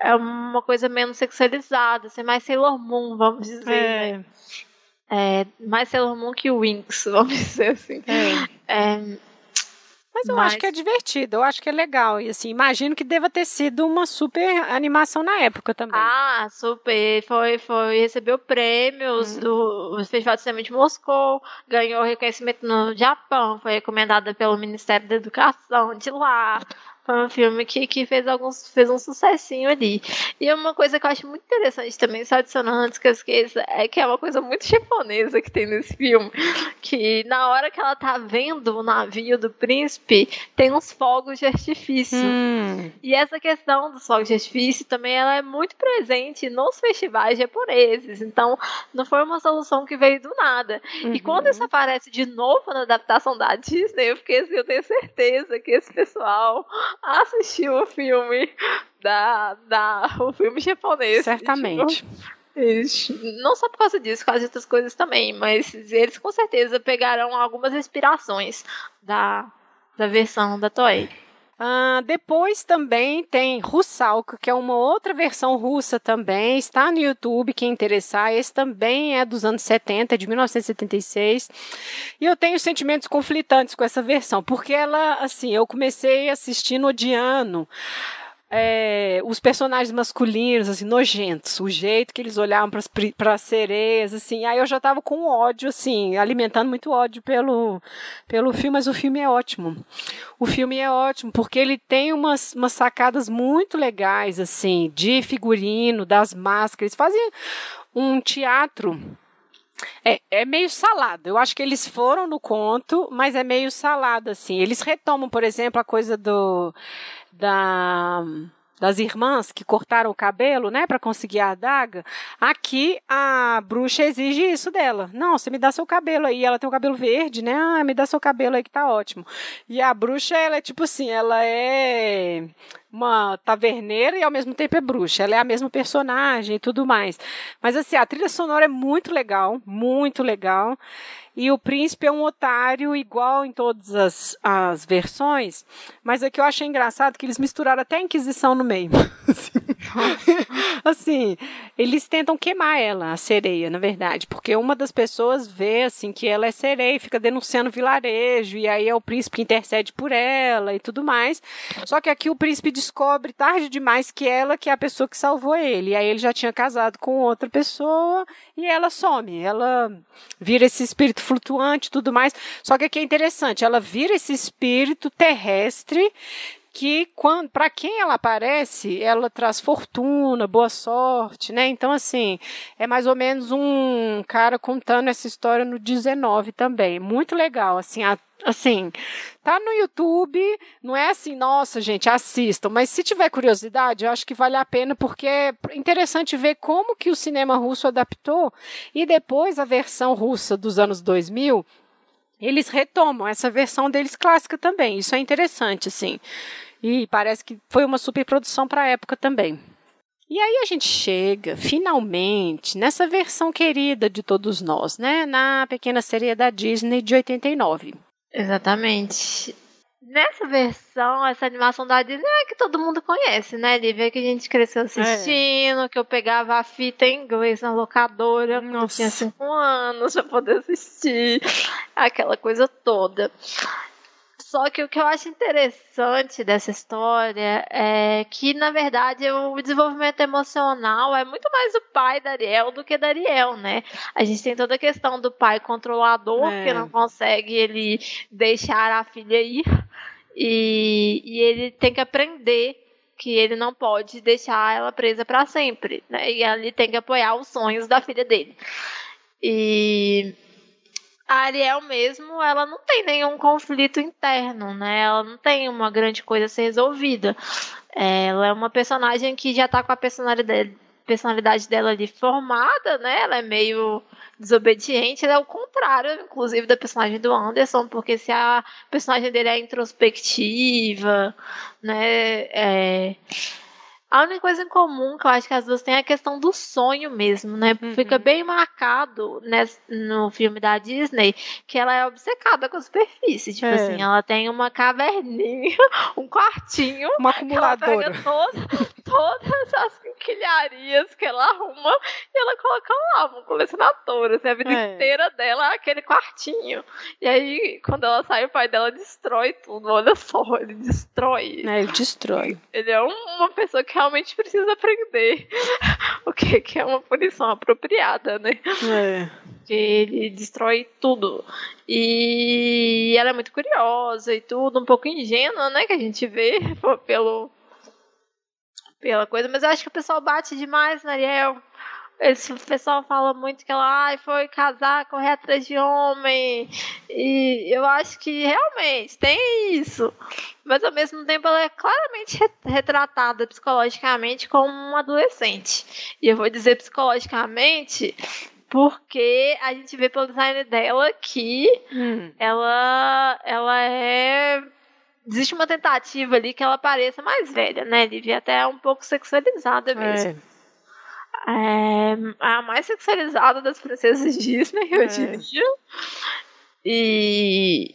É uma coisa menos sexualizada, assim, mais Sailor Moon, vamos dizer, é. né? É, mais Sailor Moon que o Winx, [LAUGHS] vamos dizer assim. É. é mas eu Mas... acho que é divertido, eu acho que é legal. E assim, imagino que deva ter sido uma super animação na época também. Ah, super. Foi, foi. Recebeu prêmios hum. do Festival de Cinema de Moscou, ganhou reconhecimento no Japão, foi recomendada pelo Ministério da Educação de lá. Foi um filme que, que fez alguns fez um sucessinho ali. E uma coisa que eu acho muito interessante também, só adicionando antes que eu esqueça, é que é uma coisa muito japonesa que tem nesse filme. Que na hora que ela tá vendo o navio do príncipe, tem uns fogos de artifício. Hum. E essa questão dos fogos de artifício também ela é muito presente nos festivais japoneses. Então, não foi uma solução que veio do nada. Uhum. E quando isso aparece de novo na adaptação da Disney, eu fiquei assim, eu tenho certeza que esse pessoal assistiu o filme da, da o filme japonês. Certamente. Tipo, não só por causa disso, por causa de outras coisas também, mas eles com certeza pegaram algumas inspirações da, da versão da Toei. Uh, depois também tem Russalka, que é uma outra versão russa também, está no YouTube, quem interessar. Esse também é dos anos 70, de 1976. E eu tenho sentimentos conflitantes com essa versão, porque ela, assim, eu comecei assistindo odiando é, os personagens masculinos, assim, nojentos, o jeito que eles olhavam para as sereias, assim, aí eu já tava com ódio, assim, alimentando muito ódio pelo, pelo filme, mas o filme é ótimo. O filme é ótimo, porque ele tem umas, umas sacadas muito legais, assim, de figurino, das máscaras, fazem um teatro é, é meio salado. Eu acho que eles foram no conto, mas é meio salado, assim. Eles retomam, por exemplo, a coisa do da das irmãs que cortaram o cabelo, né, para conseguir a adaga. Aqui a bruxa exige isso dela. Não, você me dá seu cabelo aí. Ela tem o cabelo verde, né? Ah, me dá seu cabelo aí que tá ótimo. E a bruxa, ela é tipo assim, ela é uma taverneira e ao mesmo tempo é bruxa. Ela é a mesma personagem e tudo mais. Mas assim, a trilha sonora é muito legal, muito legal. E o príncipe é um otário igual em todas as, as versões, mas aqui eu achei engraçado que eles misturaram até a Inquisição no meio. [LAUGHS] assim, eles tentam queimar ela, a sereia, na verdade, porque uma das pessoas vê assim que ela é sereia e fica denunciando o vilarejo, e aí é o príncipe que intercede por ela e tudo mais. Só que aqui o príncipe descobre tarde demais que ela que é a pessoa que salvou ele. E aí ele já tinha casado com outra pessoa e ela some, ela vira esse espírito flutuante tudo mais. Só que aqui é interessante, ela vira esse espírito terrestre que para quem ela aparece, ela traz fortuna, boa sorte, né? Então assim, é mais ou menos um cara contando essa história no 19 também. Muito legal, assim, a, assim, tá no YouTube, não é assim, nossa, gente, assistam, mas se tiver curiosidade, eu acho que vale a pena porque é interessante ver como que o cinema russo adaptou e depois a versão russa dos anos 2000 eles retomam essa versão deles clássica também. Isso é interessante, assim. E parece que foi uma superprodução para a época também. E aí a gente chega, finalmente, nessa versão querida de todos nós, né? Na pequena série da Disney de 89. Exatamente. Nessa versão, essa animação da Disney é que todo mundo conhece, né, Lívia? Que a gente cresceu assistindo, é. que eu pegava a fita em inglês na locadora eu tinha 5 anos pra poder assistir. Aquela coisa toda. Só que o que eu acho interessante dessa história é que, na verdade, o desenvolvimento emocional é muito mais o pai da Ariel do que da Ariel, né? A gente tem toda a questão do pai controlador, é. que não consegue ele deixar a filha ir, e, e ele tem que aprender que ele não pode deixar ela presa para sempre, né? E ele tem que apoiar os sonhos da filha dele. E a Ariel mesmo, ela não tem nenhum conflito interno, né? Ela não tem uma grande coisa a ser resolvida. Ela é uma personagem que já tá com a personalidade, personalidade dela ali formada, né? Ela é meio desobediente, ela é o contrário, inclusive, da personagem do Anderson, porque se a personagem dele é introspectiva, né? É a única coisa em comum que eu acho que as duas têm é a questão do sonho mesmo, né? Uhum. Fica bem marcado nesse, no filme da Disney que ela é obcecada com a superfície. Tipo é. assim, ela tem uma caverninha, [LAUGHS] um quartinho. Uma acumuladora. Ela pega todas, todas as quinquilharias que ela arruma e ela coloca lá, uma colecionadora. Assim, a vida é. inteira dela é aquele quartinho. E aí, quando ela sai, o pai dela destrói tudo. Olha só, ele destrói. É, ele destrói. Ele é uma pessoa que realmente precisa aprender [LAUGHS] o que, que é uma punição apropriada, né? É. Que ele destrói tudo. E ela é muito curiosa e tudo, um pouco ingênua, né? Que a gente vê [LAUGHS] pelo, pela coisa, mas eu acho que o pessoal bate demais na Ariel. Esse, pessoal fala muito que ela ai, foi casar, correr atrás de homem. E eu acho que realmente tem isso. Mas ao mesmo tempo ela é claramente retratada psicologicamente como um adolescente. E eu vou dizer psicologicamente porque a gente vê pelo design dela que hum. ela, ela é existe uma tentativa ali que ela pareça mais velha, né, Lívia? Até um pouco sexualizada mesmo. É. É a mais sexualizada das princesas Disney, eu é. diria. E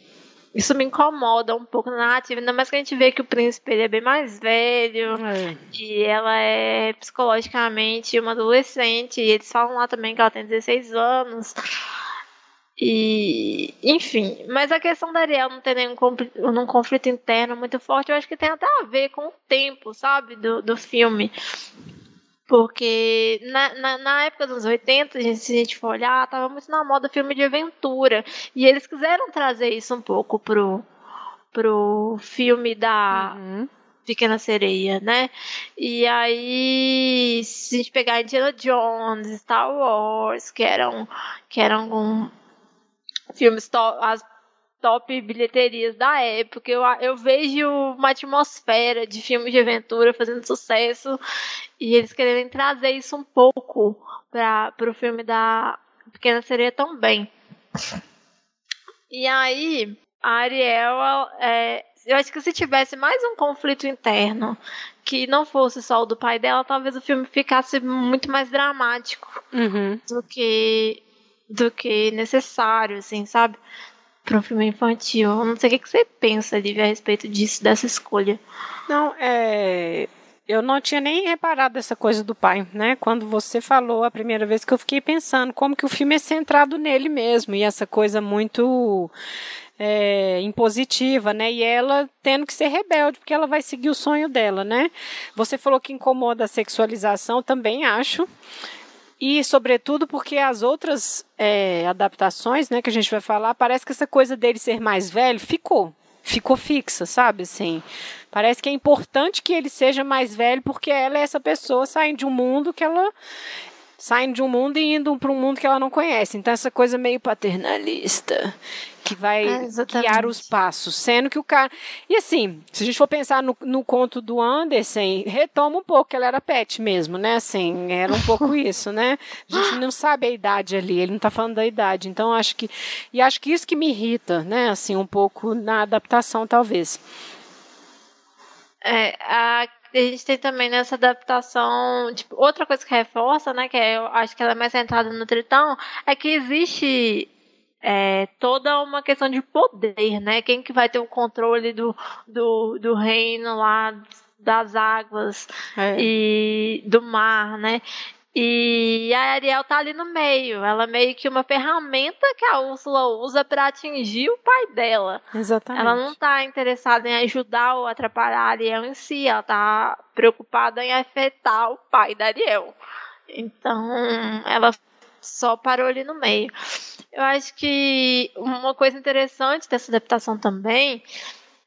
isso me incomoda um pouco na narrativa, ainda mais que a gente vê que o príncipe ele é bem mais velho é. e ela é psicologicamente uma adolescente. E eles falam lá também que ela tem 16 anos. E, enfim, mas a questão da Ariel não ter nenhum conflito, um conflito interno muito forte, eu acho que tem até a ver com o tempo, sabe, do, do filme. Porque na, na, na, época dos 80, se a gente for olhar, tava muito na moda filme de aventura. E eles quiseram trazer isso um pouco pro, pro filme da uhum. Pequena Sereia, né? E aí, se a gente pegar Indiana Jones, Star Wars, que eram, que eram um, filmes, as top bilheterias da época. Eu, eu vejo uma atmosfera de filmes de aventura fazendo sucesso e eles querem trazer isso um pouco para o filme da Pequena Sereia também. E aí, a Ariel, é, eu acho que se tivesse mais um conflito interno que não fosse só o do pai dela, talvez o filme ficasse muito mais dramático uhum. do que do que necessário, assim, sabe? Para um filme infantil. Eu não sei o que você pensa, Lívia, a respeito disso, dessa escolha. Não, é. Eu não tinha nem reparado essa coisa do pai, né? Quando você falou a primeira vez que eu fiquei pensando como que o filme é centrado nele mesmo e essa coisa muito é, impositiva, né? E ela tendo que ser rebelde porque ela vai seguir o sonho dela, né? Você falou que incomoda a sexualização, também acho. E, sobretudo, porque as outras é, adaptações, né, que a gente vai falar, parece que essa coisa dele ser mais velho ficou. Ficou fixa, sabe? Assim, parece que é importante que ele seja mais velho, porque ela é essa pessoa saindo de um mundo que ela saindo de um mundo e indo para um mundo que ela não conhece. Então, essa coisa meio paternalista que vai é, guiar os passos, sendo que o cara. E assim, se a gente for pensar no, no conto do Anderson, retoma um pouco que ela era pet mesmo, né? Assim, era um pouco [LAUGHS] isso, né? A gente não sabe a idade ali, ele não está falando da idade. Então, acho que. E acho que isso que me irrita, né? Assim, um pouco na adaptação, talvez. É, a a gente tem também nessa adaptação, tipo, outra coisa que reforça, né, que é, eu acho que ela é mais centrada no Tritão, é que existe é, toda uma questão de poder, né? Quem que vai ter o controle do, do, do reino lá das águas é. e do mar, né? E a Ariel tá ali no meio. Ela é meio que uma ferramenta que a Úrsula usa para atingir o pai dela. Exatamente. Ela não tá interessada em ajudar ou atrapalhar a Ariel em si. Ela tá preocupada em afetar o pai da Ariel. Então, ela só parou ali no meio. Eu acho que uma coisa interessante dessa adaptação também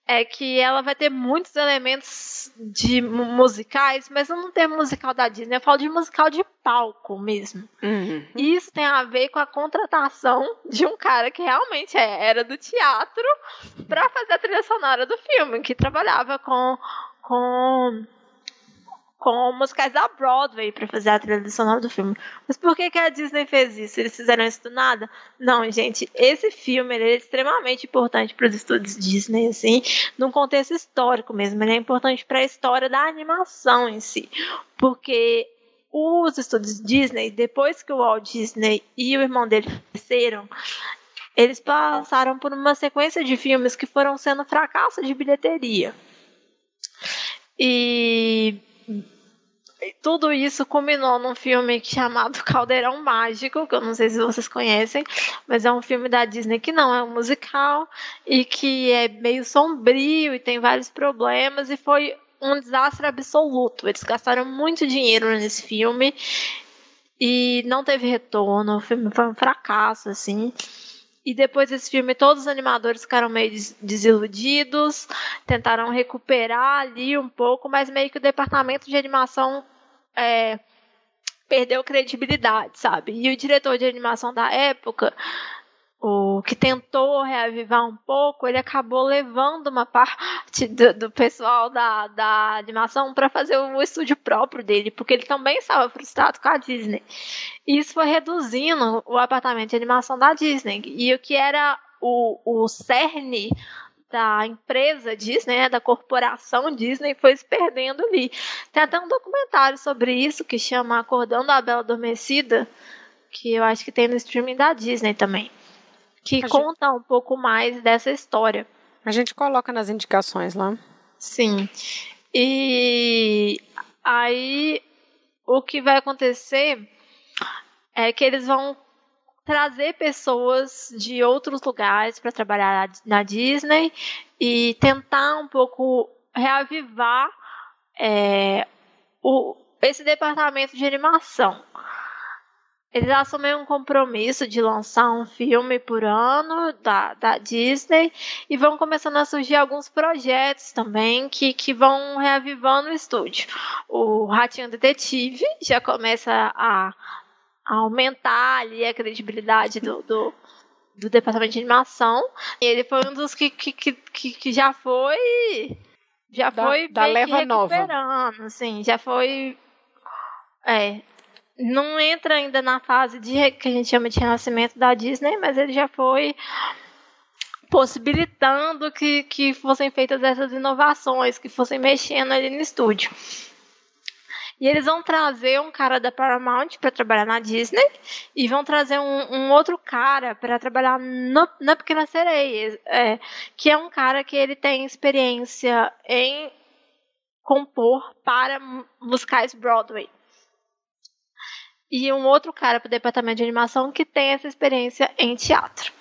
é que ela vai ter muitos elementos de musicais, mas não tem musical da Disney, eu falo de musical de palco mesmo. Uhum. E isso tem a ver com a contratação de um cara que realmente é, era do teatro para fazer a trilha sonora do filme, que trabalhava com, com com musicais da Broadway para fazer a trilha sonora do filme. Mas por que, que a Disney fez isso? Eles fizeram isso do nada? Não, gente, esse filme é extremamente importante para os estúdios Disney, assim, num contexto histórico mesmo. Ele é importante para a história da animação em si. Porque os estúdios Disney, depois que o Walt Disney e o irmão dele faleceram, eles passaram por uma sequência de filmes que foram sendo fracassos de bilheteria. E tudo isso culminou num filme chamado Caldeirão Mágico, que eu não sei se vocês conhecem, mas é um filme da Disney que não é um musical e que é meio sombrio e tem vários problemas e foi um desastre absoluto. Eles gastaram muito dinheiro nesse filme e não teve retorno. O filme foi um fracasso, assim. E depois desse filme, todos os animadores ficaram meio desiludidos, tentaram recuperar ali um pouco, mas meio que o departamento de animação é, perdeu credibilidade, sabe? E o diretor de animação da época o que tentou reavivar um pouco, ele acabou levando uma parte do, do pessoal da, da animação para fazer o estúdio próprio dele, porque ele também estava frustrado com a Disney. E isso foi reduzindo o apartamento de animação da Disney. E o que era o, o cerne da empresa Disney, né, da corporação Disney, foi se perdendo ali. Tem até um documentário sobre isso que chama Acordando a Bela Adormecida, que eu acho que tem no streaming da Disney também que a conta gente... um pouco mais dessa história. A gente coloca nas indicações lá. Sim. E aí o que vai acontecer é que eles vão trazer pessoas de outros lugares para trabalhar na Disney e tentar um pouco reavivar é, o, esse departamento de animação. Eles assumiram um compromisso de lançar um filme por ano da, da Disney e vão começando a surgir alguns projetos também que, que vão reavivando o estúdio. O Ratinho Detetive já começa a, a aumentar ali a credibilidade do, do, do, departamento de animação. E ele foi um dos que, que, que, que já foi. Já da, foi da leva nova. Assim, já foi. É, não entra ainda na fase de que a gente chama de renascimento da Disney, mas ele já foi possibilitando que, que fossem feitas essas inovações, que fossem mexendo ali no estúdio. E eles vão trazer um cara da Paramount para trabalhar na Disney e vão trazer um, um outro cara para trabalhar no, na Pequena Sereia, é, que é um cara que ele tem experiência em compor para musicais Broadway e um outro cara para o departamento de animação que tem essa experiência em teatro.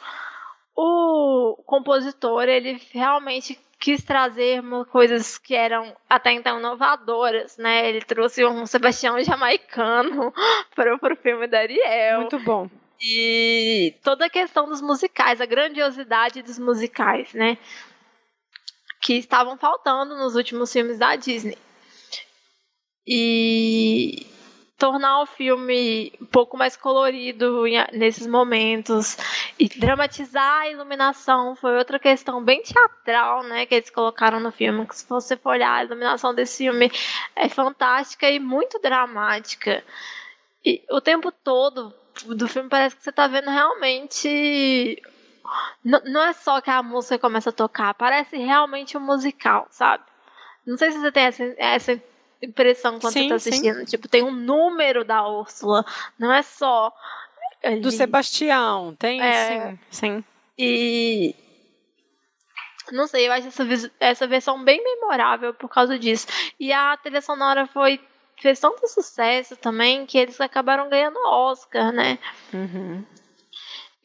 O compositor, ele realmente quis trazer coisas que eram até então inovadoras, né? Ele trouxe um Sebastião jamaicano [LAUGHS] para o filme da Ariel. Muito bom. E toda a questão dos musicais, a grandiosidade dos musicais, né? Que estavam faltando nos últimos filmes da Disney. E tornar o filme um pouco mais colorido nesses momentos e dramatizar a iluminação foi outra questão bem teatral, né, que eles colocaram no filme. Que se você for olhar a iluminação desse filme é fantástica e muito dramática. E o tempo todo do filme parece que você está vendo realmente não é só que a música começa a tocar, parece realmente um musical, sabe? Não sei se você tem essa, essa impressão quando sim, você tá assistindo. Sim. Tipo, tem um número da Úrsula, não é só. Ali. Do Sebastião, tem é, sim, sim. E. Não sei, eu acho essa, essa versão bem memorável por causa disso. E a trilha sonora foi fez tanto sucesso também que eles acabaram ganhando Oscar, né? Uhum.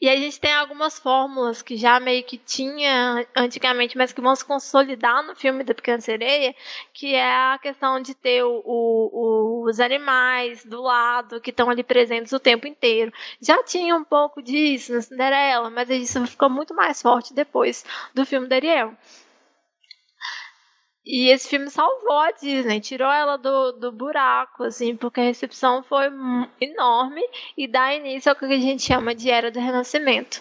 E a gente tem algumas fórmulas que já meio que tinha antigamente, mas que vão se consolidar no filme da Pequena Sereia, que é a questão de ter o, o, os animais do lado que estão ali presentes o tempo inteiro. Já tinha um pouco disso na Cinderela, mas isso ficou muito mais forte depois do filme da Ariel. E esse filme salvou a Disney, tirou ela do, do buraco, assim, porque a recepção foi enorme e dá início ao que a gente chama de Era do Renascimento,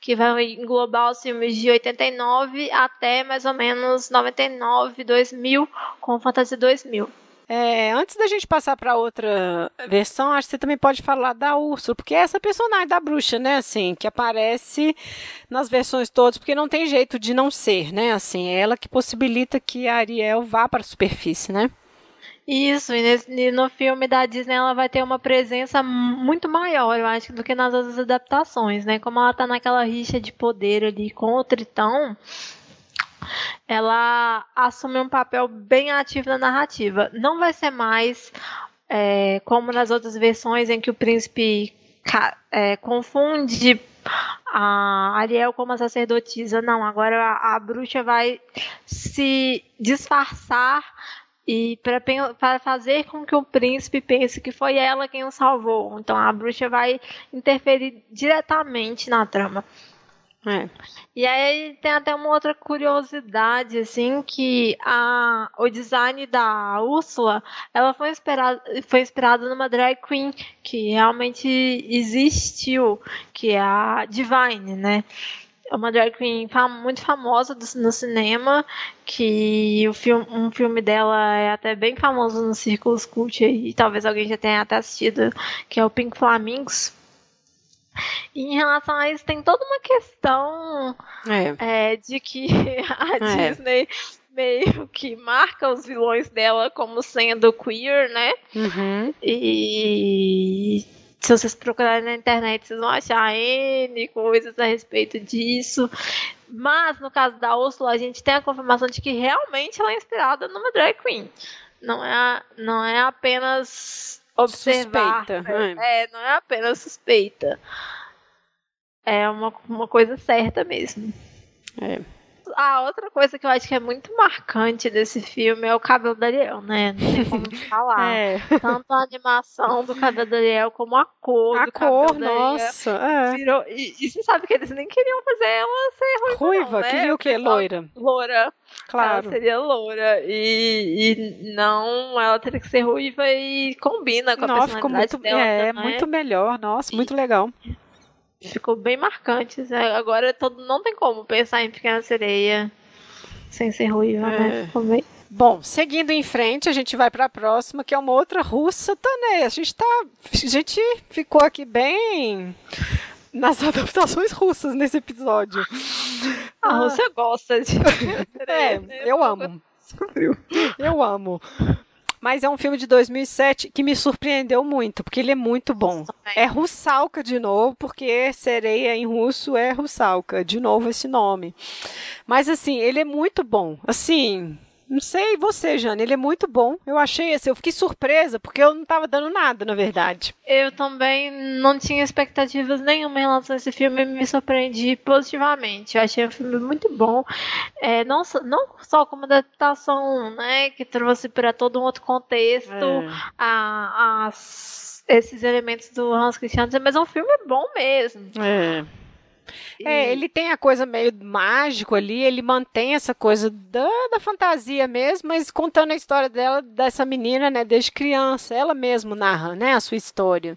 que vai englobar os filmes de 89 até mais ou menos 99, 2000, com Fantasia 2000. É, antes da gente passar para outra versão, acho que você também pode falar da Úrsula, porque é essa personagem da bruxa, né, assim, que aparece nas versões todas, porque não tem jeito de não ser, né, assim, é ela que possibilita que a Ariel vá para a superfície, né? Isso, e, nesse, e no filme da Disney ela vai ter uma presença muito maior, eu acho, do que nas outras adaptações, né? Como ela tá naquela rixa de poder ali com o Tritão, ela assume um papel bem ativo na narrativa. Não vai ser mais é, como nas outras versões em que o príncipe é, confunde a Ariel como a sacerdotisa. Não, agora a, a bruxa vai se disfarçar e para fazer com que o príncipe pense que foi ela quem o salvou. Então a bruxa vai interferir diretamente na trama. É. E aí tem até uma outra curiosidade, assim, que a, o design da Úrsula, ela foi inspirada, foi inspirada numa drag queen que realmente existiu, que é a Divine, né? É uma drag queen muito famosa no cinema, que o filme, um filme dela é até bem famoso nos círculos cult e talvez alguém já tenha até assistido, que é o Pink Flamingos em relação a isso, tem toda uma questão é. É, de que [LAUGHS] a é. Disney meio que marca os vilões dela como sendo queer, né? Uhum. E se vocês procurarem na internet, vocês vão achar N coisas a respeito disso. Mas no caso da Ursula, a gente tem a confirmação de que realmente ela é inspirada numa drag queen. Não é, não é apenas observar. Suspeita. É, não é apenas suspeita. É uma, uma coisa certa mesmo. É. A outra coisa que eu acho que é muito marcante desse filme é o cabelo da Ariel, né? Não tem como [LAUGHS] falar. É. Tanto a animação do cabelo da Ariel como a cor a do cor, cabelo nossa, é. Virou... E, e, você sabe que eles nem queriam fazer ela ser ruiva, Ruiva, não, né? queria o quê? Loira. Loira. Claro. Ela seria loura. E, e não, ela teria que ser ruiva e combina com a Nossa, personalidade ficou muito, dela. É, muito melhor. Nossa, muito legal. Ficou bem marcante. Né? Agora todo, não tem como pensar em Pequena Sereia sem ser ruiva, né? é. né? Ficou bem... Bom, seguindo em frente, a gente vai para a próxima, que é uma outra russa também. A gente tá, a gente ficou aqui bem nas [LAUGHS] adaptações russas nesse episódio. A ah. Rússia gosta de. [LAUGHS] é, eu amo. Eu amo. Mas é um filme de 2007 que me surpreendeu muito, porque ele é muito bom. É Russalka de novo, porque sereia em russo é Russalka, de novo esse nome. Mas assim, ele é muito bom. Assim, não sei você, Jane, ele é muito bom. Eu achei assim, eu fiquei surpresa, porque eu não estava dando nada, na verdade. Eu também não tinha expectativas nenhuma em relação a esse filme e me surpreendi positivamente. Eu achei um filme muito bom. É, não, não só como adaptação, né, que trouxe para todo um outro contexto é. a, esses elementos do Hans Christian, mas é um filme bom mesmo. É. É, ele tem a coisa meio mágico ali, ele mantém essa coisa da, da fantasia mesmo, mas contando a história dela, dessa menina, né, desde criança, ela mesma narra, né, a sua história.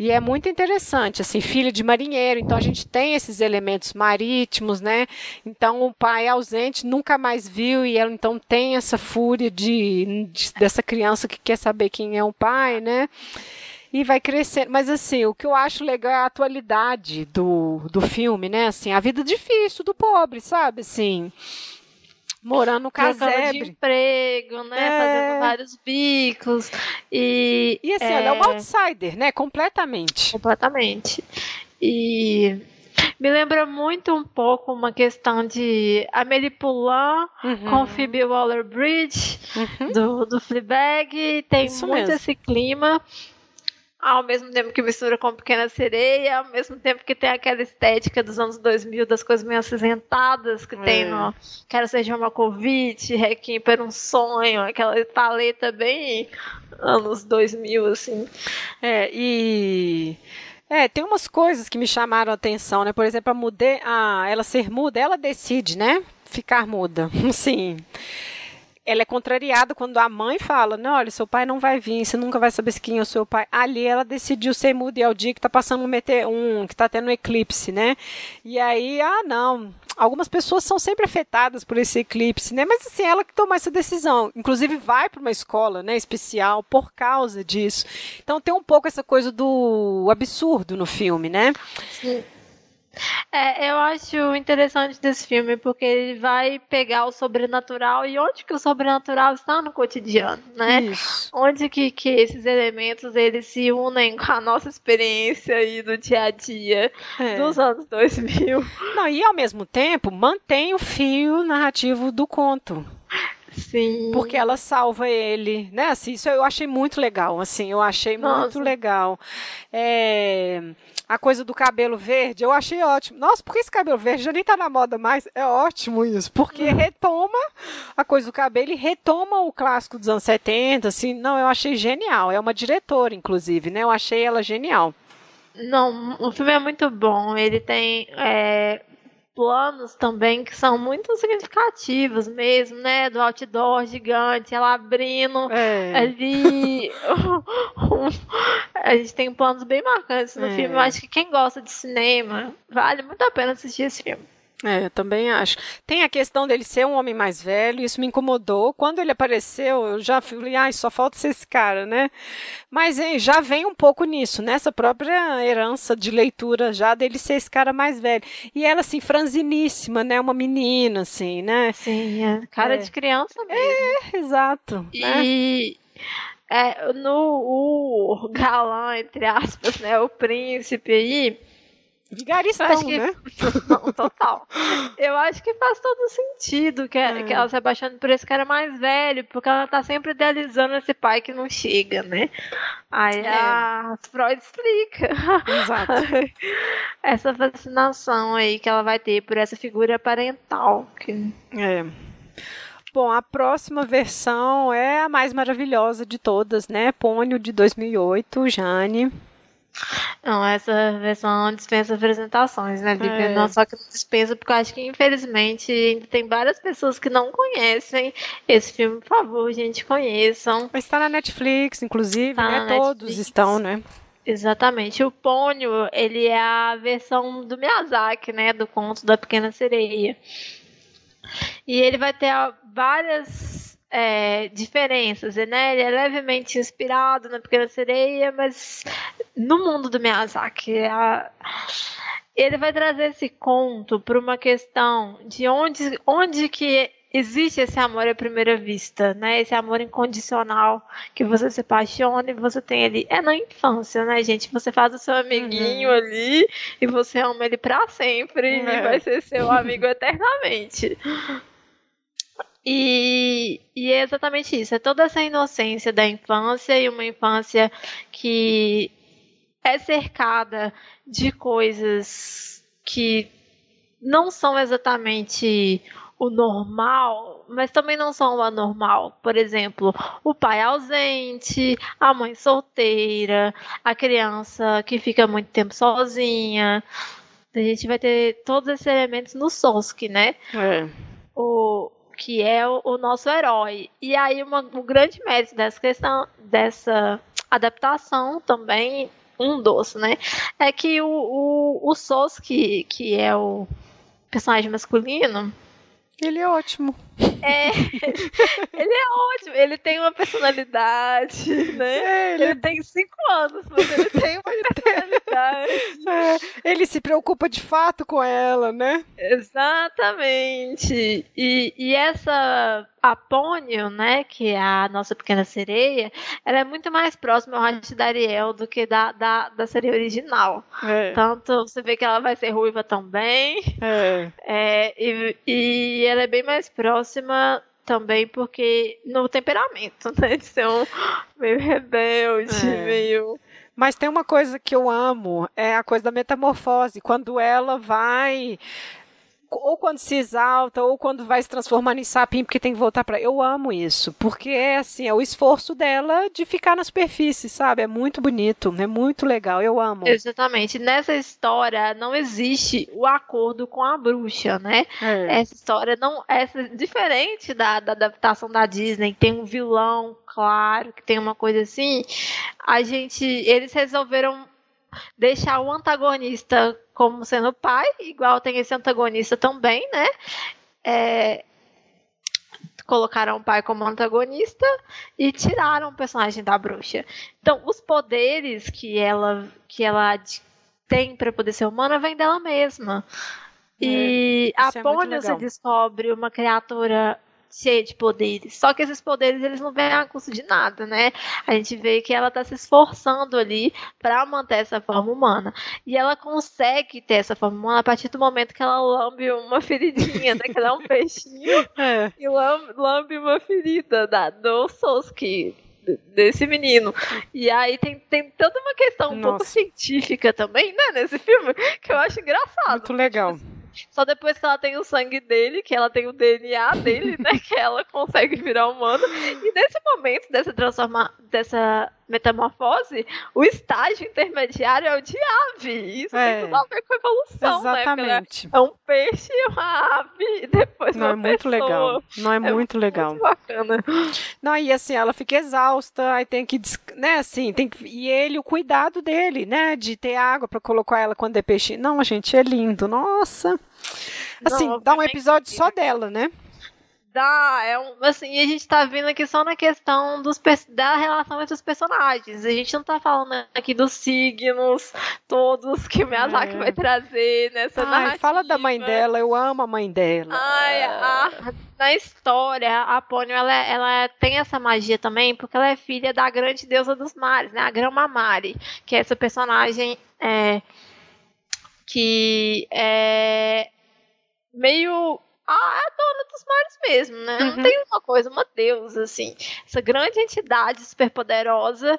E é muito interessante, assim, filha de marinheiro, então a gente tem esses elementos marítimos, né? Então o pai ausente nunca mais viu e ela então tem essa fúria de, de dessa criança que quer saber quem é o pai, né? E vai crescendo. Mas assim, o que eu acho legal é a atualidade do, do filme, né? Assim, a vida difícil do pobre, sabe? Assim, morando no casebre. de emprego, né? É... Fazendo vários bicos. E, e assim, é... ela é uma outsider, né? Completamente. Completamente. E me lembra muito um pouco uma questão de Amélie Poulain uhum. com Phoebe Waller-Bridge uhum. do, do Fleabag. Tem Isso muito mesmo. esse clima ao mesmo tempo que mistura com Pequena Sereia, ao mesmo tempo que tem aquela estética dos anos 2000, das coisas meio acinzentadas que é. tem no Quero Ser John Malkovich, Requiem por um Sonho, aquela paleta bem anos 2000, assim. É, e... É, tem umas coisas que me chamaram a atenção, né? Por exemplo, a, mude... a ela ser muda, ela decide, né? Ficar muda. [LAUGHS] Sim. Ela é contrariada quando a mãe fala, não, olha, seu pai não vai vir, você nunca vai saber quem é o seu pai. Ali ela decidiu ser muda e é o dia que tá passando um, um que tá tendo um eclipse, né? E aí, ah, não, algumas pessoas são sempre afetadas por esse eclipse, né? Mas assim, ela que toma essa decisão. Inclusive vai para uma escola, né, especial por causa disso. Então tem um pouco essa coisa do absurdo no filme, né? Sim. É, eu acho interessante desse filme porque ele vai pegar o sobrenatural e onde que o sobrenatural está no cotidiano, né? Isso. Onde que, que esses elementos eles se unem com a nossa experiência aí do dia a dia é. dos anos 2000. Não, e ao mesmo tempo mantém o fio narrativo do conto. Sim. Porque ela salva ele, né? Assim, isso eu achei muito legal, assim, eu achei Nossa. muito legal. É a coisa do cabelo verde, eu achei ótimo. Nossa, por que esse cabelo verde já nem tá na moda mais? É ótimo isso, porque uhum. retoma a coisa do cabelo e retoma o clássico dos anos 70, assim. Não, eu achei genial. É uma diretora, inclusive, né? Eu achei ela genial. Não, o filme é muito bom. Ele tem é, planos também que são muito significativos mesmo, né? Do outdoor gigante, ela abrindo é. ali. [LAUGHS] a gente tem planos bem marcantes no é. filme. Eu acho que quem gosta de cinema vale muito a pena assistir esse filme. É, eu também acho. Tem a questão dele ser um homem mais velho, isso me incomodou. Quando ele apareceu, eu já falei, ai, só falta ser esse cara, né? Mas hein, já vem um pouco nisso, nessa própria herança de leitura já dele ser esse cara mais velho. E ela, assim, franziníssima, né? Uma menina, assim, né? Sim, é. cara é. de criança mesmo. É, exato. E. Né? É, no o galã, entre aspas, né, o príncipe aí, Vigaristão, que, né? [LAUGHS] Não, total. Eu acho que faz todo sentido que, é. que ela se apaixone por esse cara mais velho, porque ela tá sempre idealizando esse pai que não chega, né? Aí é. a Freud explica. Exato. [LAUGHS] essa fascinação aí que ela vai ter por essa figura parental. Que... É. Bom, a próxima versão é a mais maravilhosa de todas, né? Pônio de 2008, Jane. Não, essa versão dispensa apresentações, né, Lívia? É. Não só que dispensa, porque eu acho que infelizmente ainda tem várias pessoas que não conhecem esse filme. Por favor, gente, conheçam. Mas está na Netflix, inclusive, tá né? Todos Netflix. estão, né? Exatamente. O Pônio, ele é a versão do Miyazaki, né? Do conto da Pequena Sereia. E ele vai ter várias é, diferenças, né? Ele é levemente inspirado na Pequena Sereia, mas no mundo do Miyazaki, a, ele vai trazer esse conto para uma questão de onde, onde que existe esse amor à primeira vista, né? Esse amor incondicional que você se apaixona e você tem ali. É na infância, né, gente? Você faz o seu amiguinho uhum. ali e você ama ele para sempre é. e vai ser seu amigo eternamente. [LAUGHS] E, e, é exatamente isso, é toda essa inocência da infância e uma infância que é cercada de coisas que não são exatamente o normal, mas também não são o anormal. Por exemplo, o pai ausente, a mãe solteira, a criança que fica muito tempo sozinha. A gente vai ter todos esses elementos no Soski, né? É. O, que é o, o nosso herói. E aí uma, o grande mérito dessa questão, dessa adaptação também, um doce, né? É que o, o, o que, que é o personagem masculino, ele é ótimo. [LAUGHS] É, ele é ótimo. Ele tem uma personalidade, né? É, ele... ele... tem cinco anos, mas ele tem uma [LAUGHS] personalidade. É, ele se preocupa de fato com ela, né? Exatamente. E, e essa a Pônio, né, que é a nossa pequena sereia, ela é muito mais próxima, eu acho, da Ariel do que da, da, da sereia original. É. Tanto você vê que ela vai ser ruiva também. É. é e, e ela é bem mais próxima também porque no temperamento, né? De ser um meio rebelde, é. meio. Mas tem uma coisa que eu amo, é a coisa da metamorfose. Quando ela vai ou quando se exalta, ou quando vai se transformando em sapinho, porque tem que voltar para. Eu amo isso, porque é assim, é o esforço dela de ficar na superfície, sabe? É muito bonito, é muito legal, eu amo. Exatamente. Nessa história não existe o acordo com a bruxa, né? É. Essa história não. Essa, diferente da, da adaptação da Disney, tem um vilão, claro, que tem uma coisa assim. A gente. Eles resolveram deixar o antagonista como sendo pai, igual tem esse antagonista também, né? É, colocaram o pai como antagonista e tiraram o personagem da bruxa. Então, os poderes que ela que ela tem para poder ser humana vem dela mesma. É, e a é Pônia se descobre uma criatura cheia de poderes. Só que esses poderes eles não vêm a custo de nada, né? A gente vê que ela está se esforçando ali para manter essa forma humana. E ela consegue ter essa forma humana a partir do momento que ela lambe uma [LAUGHS] feridinha, né? Que ela é um peixinho [LAUGHS] é. e lambe, lambe uma ferida da, do Soski desse menino. E aí tem, tem toda uma questão um Nossa. pouco científica também, né, nesse filme, que eu acho engraçado. Muito legal. Só depois que ela tem o sangue dele, que ela tem o DNA dele, né? [LAUGHS] Que ela consegue virar humano. E nesse momento dessa transforma dessa metamorfose, o estágio intermediário é o de ave. Isso é. tem tudo a ver com evolução, né? Exatamente. né? É um peixe, uma ave, e depois Não, é muito pessoa. legal. Não é, é muito legal. Muito bacana. Não, e assim, ela fica exausta, aí tem que, né, assim, tem que, e ele, o cuidado dele, né, de ter água para colocar ela quando é peixe. Não, gente, é lindo. Nossa. Assim, Não, dá um episódio só dela, né? Dá, é um, assim, a gente tá vindo aqui só na questão dos, da relação entre os personagens. A gente não tá falando aqui dos signos todos que o Miyazaki é. vai trazer nessa Ai, narrativa. Fala da mãe dela, eu amo a mãe dela. Ai, a, na história, a Pônio, ela, ela tem essa magia também, porque ela é filha da grande deusa dos mares, né? A Grama Mari, que é essa personagem é, que é meio a, a dona dos mares mesmo, né? Uhum. Não tem uma coisa, uma deusa, assim. Essa grande entidade superpoderosa,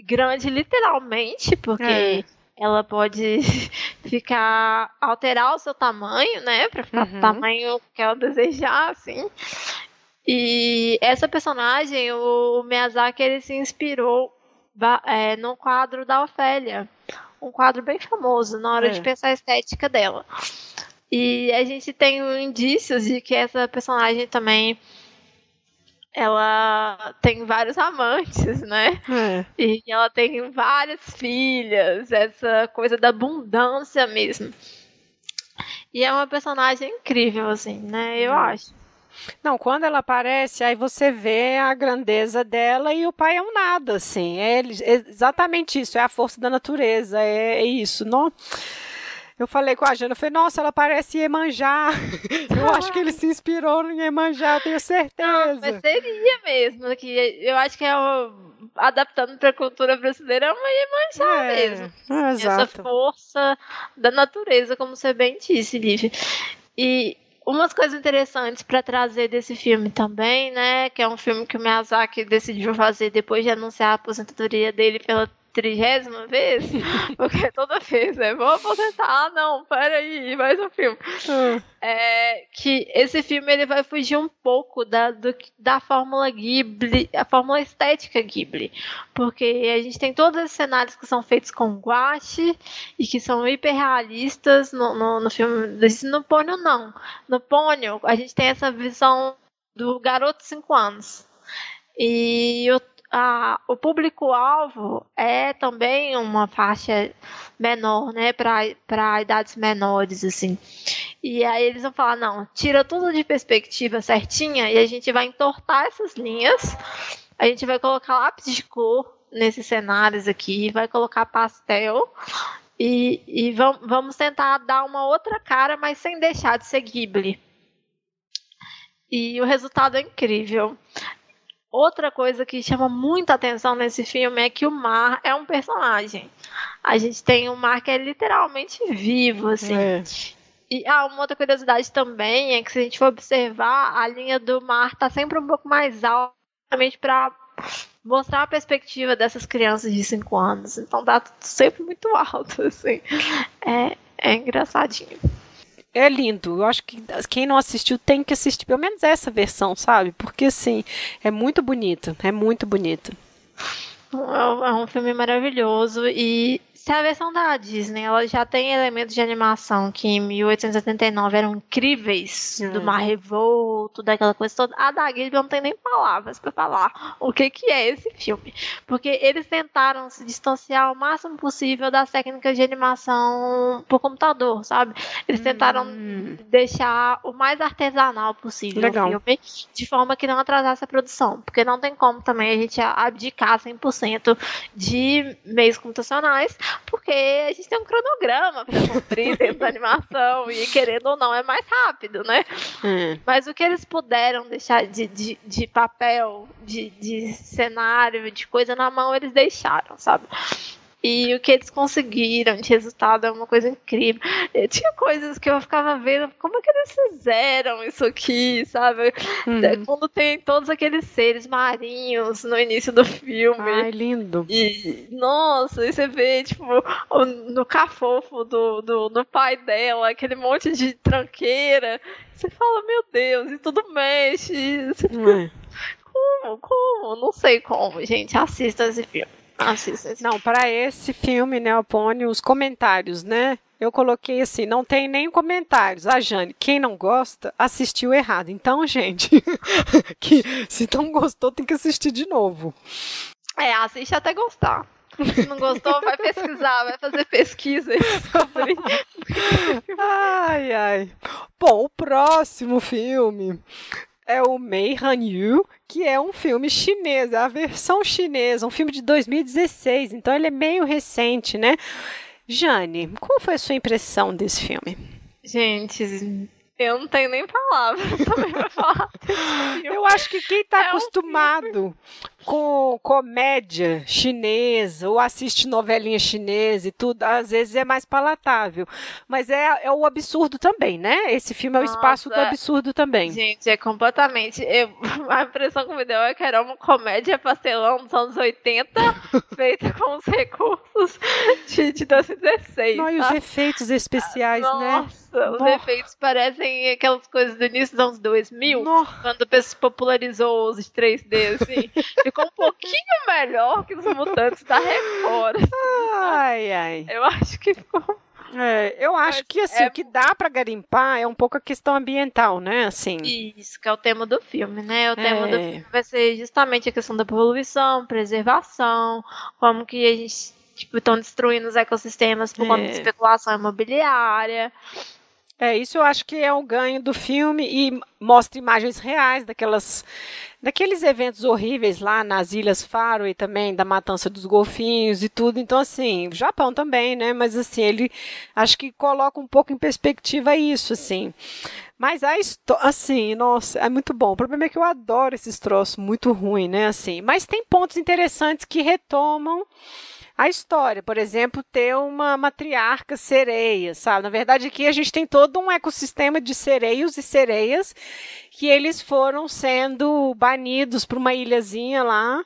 grande literalmente, porque é. ela pode [LAUGHS] ficar, alterar o seu tamanho, né? Pra ficar uhum. do tamanho que ela desejar, assim. E essa personagem, o Miyazaki, ele se inspirou é, no quadro da Ofélia. Um quadro bem famoso na hora é. de pensar a estética dela. E a gente tem indícios de que essa personagem também ela tem vários amantes, né? É. E ela tem várias filhas, essa coisa da abundância mesmo. E é uma personagem incrível, assim, né? Eu é. acho. Não, quando ela aparece, aí você vê a grandeza dela e o pai é um nada, assim. É exatamente isso, é a força da natureza, é, é isso. Não eu falei com a Jana, eu falei, nossa, ela parece Iemanjá. [LAUGHS] Eu acho que ele se inspirou no Iemanjá, eu tenho certeza. Não, mas seria mesmo, que eu acho que é o, adaptando para a cultura brasileira é uma Iemanjá é, mesmo. É, Essa força da natureza, como você bem disse, Lívia. E umas coisas interessantes para trazer desse filme também, né? Que é um filme que o Miyazaki decidiu fazer depois de anunciar a aposentadoria dele pela trigésima vez, [LAUGHS] porque toda vez, né? Vou aposentar, ah, não, peraí, mais um filme. Hum. É, que esse filme ele vai fugir um pouco da, do, da fórmula Ghibli, a fórmula estética Ghibli, porque a gente tem todos esses cenários que são feitos com guache e que são hiperrealistas no, no, no filme, no Pônio não. No Pônio a gente tem essa visão do garoto de 5 anos. E o a, o público-alvo é também uma faixa menor, né, para idades menores, assim. E aí eles vão falar, não, tira tudo de perspectiva certinha e a gente vai entortar essas linhas, a gente vai colocar lápis de cor nesses cenários aqui, vai colocar pastel e, e vamos tentar dar uma outra cara, mas sem deixar de ser Ghibli. E o resultado é incrível. Outra coisa que chama muita atenção nesse filme é que o mar é um personagem. A gente tem um mar que é literalmente vivo, assim. É. E ah, uma outra curiosidade também é que se a gente for observar, a linha do mar está sempre um pouco mais alta, para mostrar a perspectiva dessas crianças de 5 anos. Então tá sempre muito alto, [LAUGHS] assim. É, é engraçadinho. É lindo. Eu acho que quem não assistiu tem que assistir pelo menos essa versão, sabe? Porque assim, é muito bonito, é muito bonito. É um filme maravilhoso e se a versão da Disney ela já tem elementos de animação que em 1879 eram incríveis, hum. do mar revolto, daquela coisa toda, a da Ghibli não tem nem palavras para falar o que, que é esse filme. Porque eles tentaram se distanciar o máximo possível das técnicas de animação por computador, sabe? Eles tentaram hum. deixar o mais artesanal possível Legal. o filme, de forma que não atrasasse a produção. Porque não tem como também a gente abdicar 100% de meios computacionais porque a gente tem um cronograma para cumprir dentro da animação e querendo ou não é mais rápido, né? Hum. Mas o que eles puderam deixar de, de, de papel, de, de cenário, de coisa na mão, eles deixaram, sabe? E o que eles conseguiram de resultado é uma coisa incrível. Eu tinha coisas que eu ficava vendo, como é que eles fizeram isso aqui, sabe? Uhum. Quando tem todos aqueles seres marinhos no início do filme. Ai, lindo. E, nossa, e você vê, tipo, no cafofo do, do, do pai dela, aquele monte de tranqueira. Você fala, meu Deus, e tudo mexe. Uhum. Como? Como? Não sei como, gente. Assista esse filme. Assista. Não, para esse filme, né, Opone, os comentários, né? Eu coloquei assim, não tem nem comentários. A Jane, quem não gosta, assistiu errado. Então, gente, [LAUGHS] que se não gostou, tem que assistir de novo. É, assiste até gostar. Se não gostou, vai pesquisar, vai fazer pesquisa sobre. [LAUGHS] ai, ai. Bom, o próximo filme é o Mei Han Yu, que é um filme chinês, é a versão chinesa, um filme de 2016, então ele é meio recente, né? Jane, qual foi a sua impressão desse filme? Gente, eu não tenho nem palavras também [LAUGHS] pra falar. [LAUGHS] Eu acho que quem está é acostumado um com comédia chinesa ou assiste novelinha chinesa e tudo, às vezes é mais palatável. Mas é, é o absurdo também, né? Esse filme é o espaço do absurdo também. Gente, é completamente. Eu, [LAUGHS] a impressão que me deu é que era uma comédia pastelão dos anos 80, [LAUGHS] feita com os recursos de, de 2016. Não, e os efeitos especiais, Nossa, né? Nossa, os efeitos parecem aquelas coisas do início dos anos 2000, Nossa. quando o pessoal popularizou os 3D, assim. [LAUGHS] ficou um pouquinho melhor que os mutantes da Record. Ai, ai. Eu acho que ficou. É, eu acho Mas que assim, é... o que dá para garimpar é um pouco a questão ambiental, né? Assim. Isso, que é o tema do filme, né? O tema do é. filme vai ser justamente a questão da poluição, preservação, como que a gente tipo, estão destruindo os ecossistemas por conta de é. especulação imobiliária. É, isso eu acho que é o ganho do filme e mostra imagens reais daquelas daqueles eventos horríveis lá nas Ilhas Faro e também da matança dos golfinhos e tudo. Então assim, o Japão também, né? Mas assim, ele acho que coloca um pouco em perspectiva isso, assim. Mas a história, assim, nossa, é muito bom. O problema é que eu adoro esses troços muito ruim, né, assim. Mas tem pontos interessantes que retomam a história. Por exemplo, ter uma matriarca sereia, sabe? Na verdade, aqui a gente tem todo um ecossistema de sereios e sereias que eles foram sendo banidos para uma ilhazinha lá.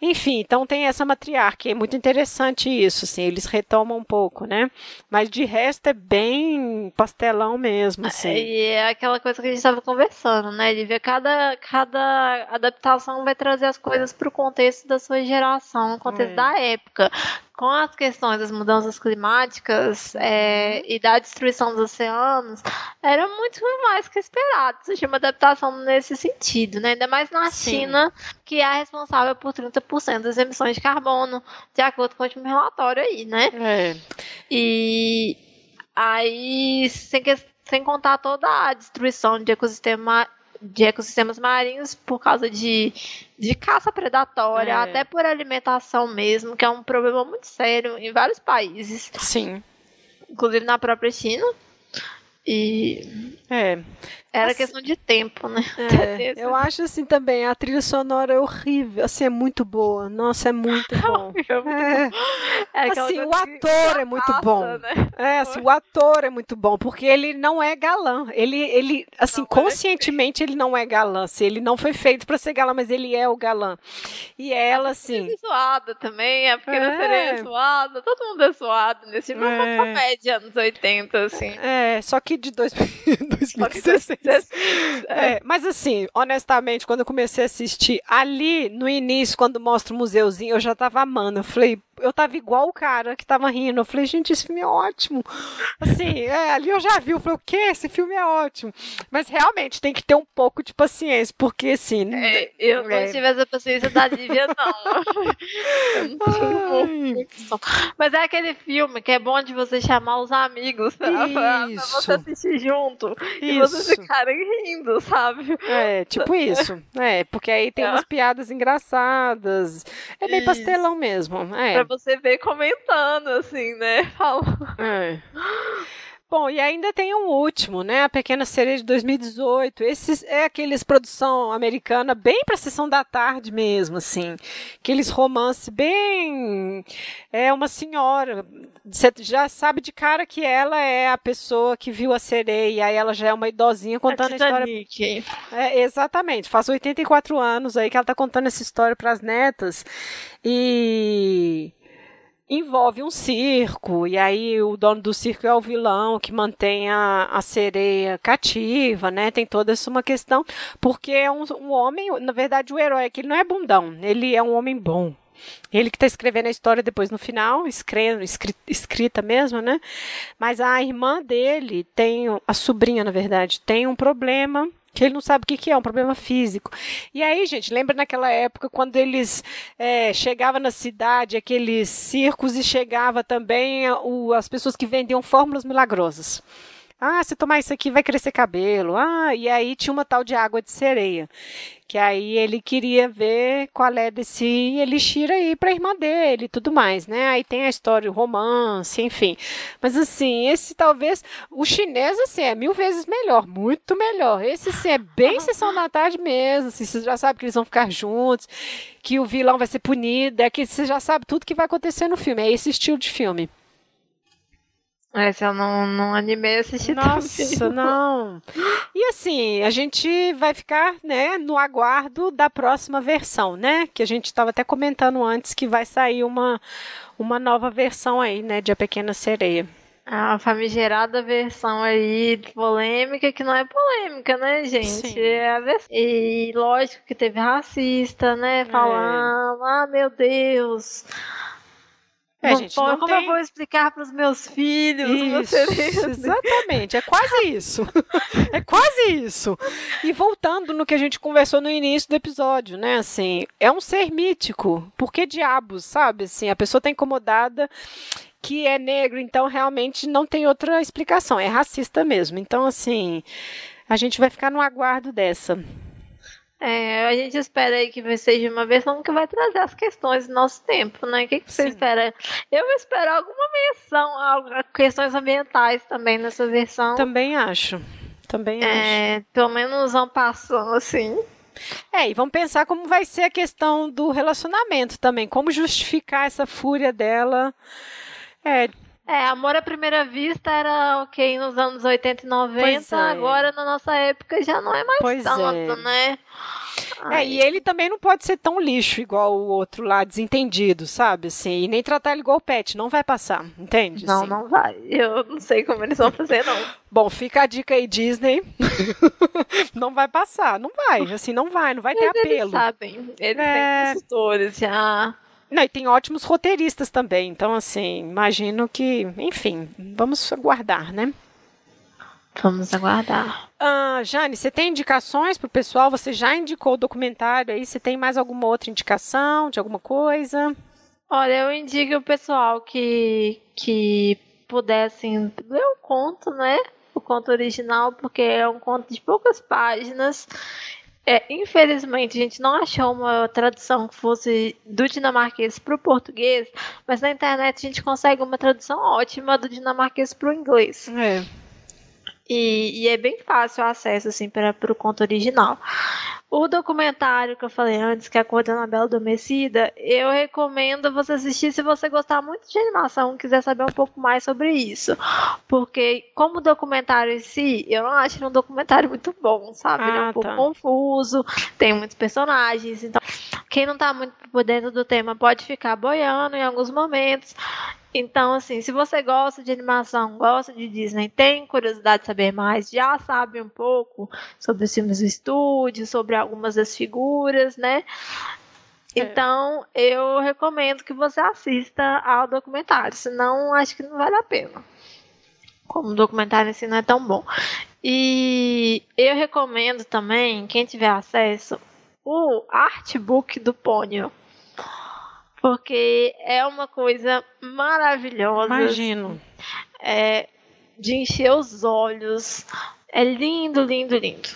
Enfim, então tem essa matriarca, é muito interessante isso, assim, eles retomam um pouco, né? Mas de resto é bem pastelão mesmo, assim. E é aquela coisa que a gente estava conversando, né? De ver cada, cada adaptação vai trazer as coisas para o contexto da sua geração, no contexto é. da época com as questões das mudanças climáticas é, e da destruição dos oceanos, era muito mais que esperado. Isso uma adaptação nesse sentido, né? Ainda mais na Sim. China, que é responsável por 30% das emissões de carbono, de acordo com o último relatório aí, né? É. E aí, sem, que, sem contar toda a destruição de ecossistema de ecossistemas marinhos por causa de, de caça predatória, é. até por alimentação mesmo, que é um problema muito sério em vários países. Sim. Inclusive na própria China. E. É. Era assim, questão de tempo, né? É, [LAUGHS] eu acho assim também, a trilha sonora é horrível, assim, é muito boa. Nossa, é muito [LAUGHS] bom. É. É assim, o ator é muito bom. Né? É, assim, o ator é muito bom, porque ele não é galã. Ele, ele assim, não é conscientemente é ele não é galã. Assim, ele não foi feito para ser galã, mas ele é o galã. E ela, assim. É suada também, é porque é. sereia suada, todo mundo é suado nesse filme. É uma comédia anos 80, assim. É, só que de 2016. [LAUGHS] [LAUGHS] É, mas assim, honestamente, quando eu comecei a assistir, ali no início, quando mostra o museuzinho, eu já tava amando. Eu falei, eu tava igual o cara que tava rindo. Eu falei, gente, esse filme é ótimo. Assim, é, ali eu já vi, eu falei, o quê? Esse filme é ótimo. Mas realmente tem que ter um pouco de paciência, porque assim. É, eu não é... tive essa paciência da Lívia, não. [LAUGHS] Mas é aquele filme que é bom de você chamar os amigos pra, [LAUGHS] pra, pra você assistir junto. Isso. E vocês ficarem rindo, sabe? É, tipo isso. É, porque aí tem é. umas piadas engraçadas. É bem pastelão mesmo. É. Pra você ver comentando, assim, né? [LAUGHS] Fala. É. Bom, e ainda tem um último, né? A Pequena Sereia de 2018. Esse é aqueles produção americana bem para sessão da tarde mesmo, assim. Aqueles romance bem é uma senhora, você já sabe de cara que ela é a pessoa que viu a sereia, e aí ela já é uma idosinha contando a, a história. É, exatamente. Faz 84 anos aí que ela tá contando essa história para as netas. E envolve um circo, e aí o dono do circo é o vilão que mantém a, a sereia cativa, né? Tem toda essa uma questão, porque é um, um homem, na verdade, o herói aqui não é bundão, ele é um homem bom. Ele que está escrevendo a história depois no final, escrevendo, escrita mesmo, né? Mas a irmã dele tem, a sobrinha, na verdade, tem um problema que ele não sabe o que, que é, um problema físico. E aí, gente, lembra naquela época quando eles é, chegavam na cidade, aqueles circos, e chegava também o, as pessoas que vendiam fórmulas milagrosas. Ah, se tomar isso aqui vai crescer cabelo. Ah, e aí tinha uma tal de água de sereia. Que aí ele queria ver qual é desse elixir aí pra irmã dele e tudo mais, né? Aí tem a história, o romance, enfim. Mas assim, esse talvez. O chinês, assim, é mil vezes melhor, muito melhor. Esse, assim, é bem [LAUGHS] sessão da tarde mesmo. Assim, você já sabe que eles vão ficar juntos, que o vilão vai ser punido, é que você já sabe tudo que vai acontecer no filme. É esse estilo de filme. Esse eu não, não animei a assistir Nossa, também. não. E assim, a gente vai ficar, né, no aguardo da próxima versão, né? Que a gente estava até comentando antes que vai sair uma, uma nova versão aí, né, de A Pequena Sereia. A famigerada versão aí polêmica, que não é polêmica, né, gente? É vers... E lógico que teve racista, né? Falando, é. ah, meu Deus, é, não gente, não como tem... eu vou explicar para os meus filhos? Isso, exatamente, é quase isso. é quase isso. E voltando no que a gente conversou no início do episódio, né? Assim, é um ser mítico. Por que diabos, sabe? Assim, a pessoa está incomodada que é negro, então realmente não tem outra explicação. É racista mesmo. Então, assim, a gente vai ficar no aguardo dessa. É, a gente espera aí que seja uma versão que vai trazer as questões do nosso tempo, né? O que, que você espera? Eu espero alguma menção a questões ambientais também nessa versão. Também acho. Também é, acho. Pelo menos vão passando assim. É, e vamos pensar como vai ser a questão do relacionamento também. Como justificar essa fúria dela. É, é, amor à primeira vista era ok nos anos 80 e 90, é. agora na nossa época já não é mais pois tanto, é. né? É, e ele também não pode ser tão lixo igual o outro lá, desentendido, sabe? Assim, e nem tratar ele igual o pet, não vai passar, entende? Não, assim. não vai. Eu não sei como eles vão fazer, não. [LAUGHS] Bom, fica a dica aí, Disney. [LAUGHS] não vai passar, não vai, [LAUGHS] assim, não vai, não vai ter apelo. Eles sabem, eles é... têm consultores já. Não, e tem ótimos roteiristas também. Então, assim, imagino que, enfim, vamos aguardar, né? Vamos aguardar. Ah, Jane, você tem indicações para o pessoal? Você já indicou o documentário aí? Você tem mais alguma outra indicação de alguma coisa? Olha, eu indico o pessoal que, que pudessem ler o conto, né? O conto original, porque é um conto de poucas páginas é, infelizmente, a gente não achou uma tradução que fosse do dinamarquês para o português, mas na internet a gente consegue uma tradução ótima do dinamarquês para o inglês. É. E, e, é bem fácil o acesso assim, para o conto original. O documentário que eu falei antes, que é a Cor da Anabela Adormecida, eu recomendo você assistir se você gostar muito de animação e quiser saber um pouco mais sobre isso. Porque, como documentário em si, eu não acho ele um documentário muito bom, sabe? Ah, ele é um ah, pouco tá. confuso, tem muitos personagens, então quem não tá muito por dentro do tema pode ficar boiando em alguns momentos. Então, assim, se você gosta de animação, gosta de Disney, tem curiosidade de saber mais, já sabe um pouco sobre os filmes do estúdio, sobre algumas das figuras, né? É. Então, eu recomendo que você assista ao documentário, senão acho que não vale a pena. Como o documentário assim não é tão bom. E eu recomendo também, quem tiver acesso, o artbook do Pônio porque é uma coisa maravilhosa. Imagino. É, de encher os olhos. É lindo, lindo, lindo.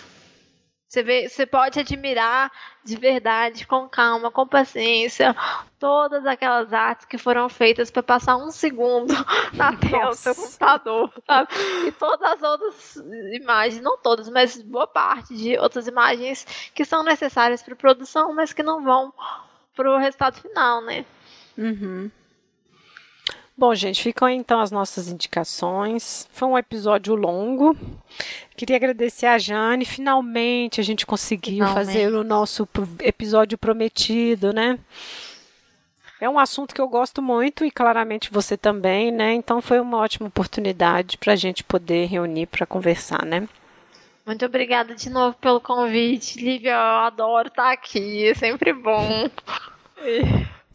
Você, vê, você pode admirar de verdade, com calma, com paciência, todas aquelas artes que foram feitas para passar um segundo [LAUGHS] na tela do seu computador. Sabe? E todas as outras imagens, não todas, mas boa parte de outras imagens que são necessárias para produção, mas que não vão pro resultado final, né? Uhum. Bom, gente, ficam então as nossas indicações. Foi um episódio longo. Queria agradecer a Jane. Finalmente a gente conseguiu Finalmente. fazer o nosso episódio prometido, né? É um assunto que eu gosto muito e claramente você também, né? Então foi uma ótima oportunidade para a gente poder reunir para conversar, né? Muito obrigada de novo pelo convite, Lívia. Eu adoro estar aqui, é sempre bom.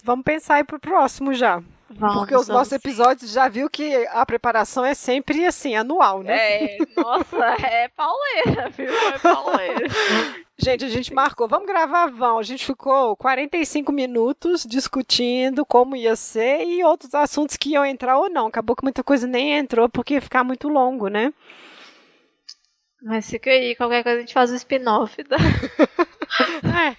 Vamos pensar aí pro próximo já. Vamos, Porque os nossos episódios já viu que a preparação é sempre assim, anual, né? É, nossa, é pauleira, viu? É pauleira. [LAUGHS] Gente, a gente marcou, vamos gravar, vão. A gente ficou 45 minutos discutindo como ia ser e outros assuntos que iam entrar ou não. Acabou que muita coisa nem entrou porque ia ficar muito longo, né? Mas fica aí, qualquer coisa a gente faz o um spin-off. Da... [LAUGHS] é.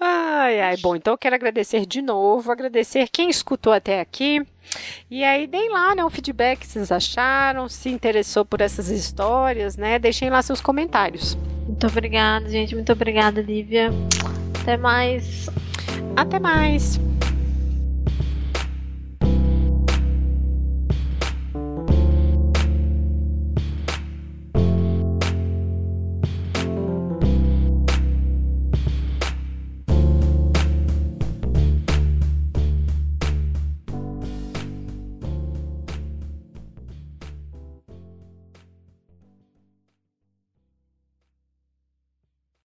Ai, ai. Bom, então eu quero agradecer de novo, agradecer quem escutou até aqui. E aí, deem lá né, um feedback que vocês acharam, se interessou por essas histórias, né? Deixem lá seus comentários. Muito obrigada, gente. Muito obrigada, Lívia. Até mais. Até mais.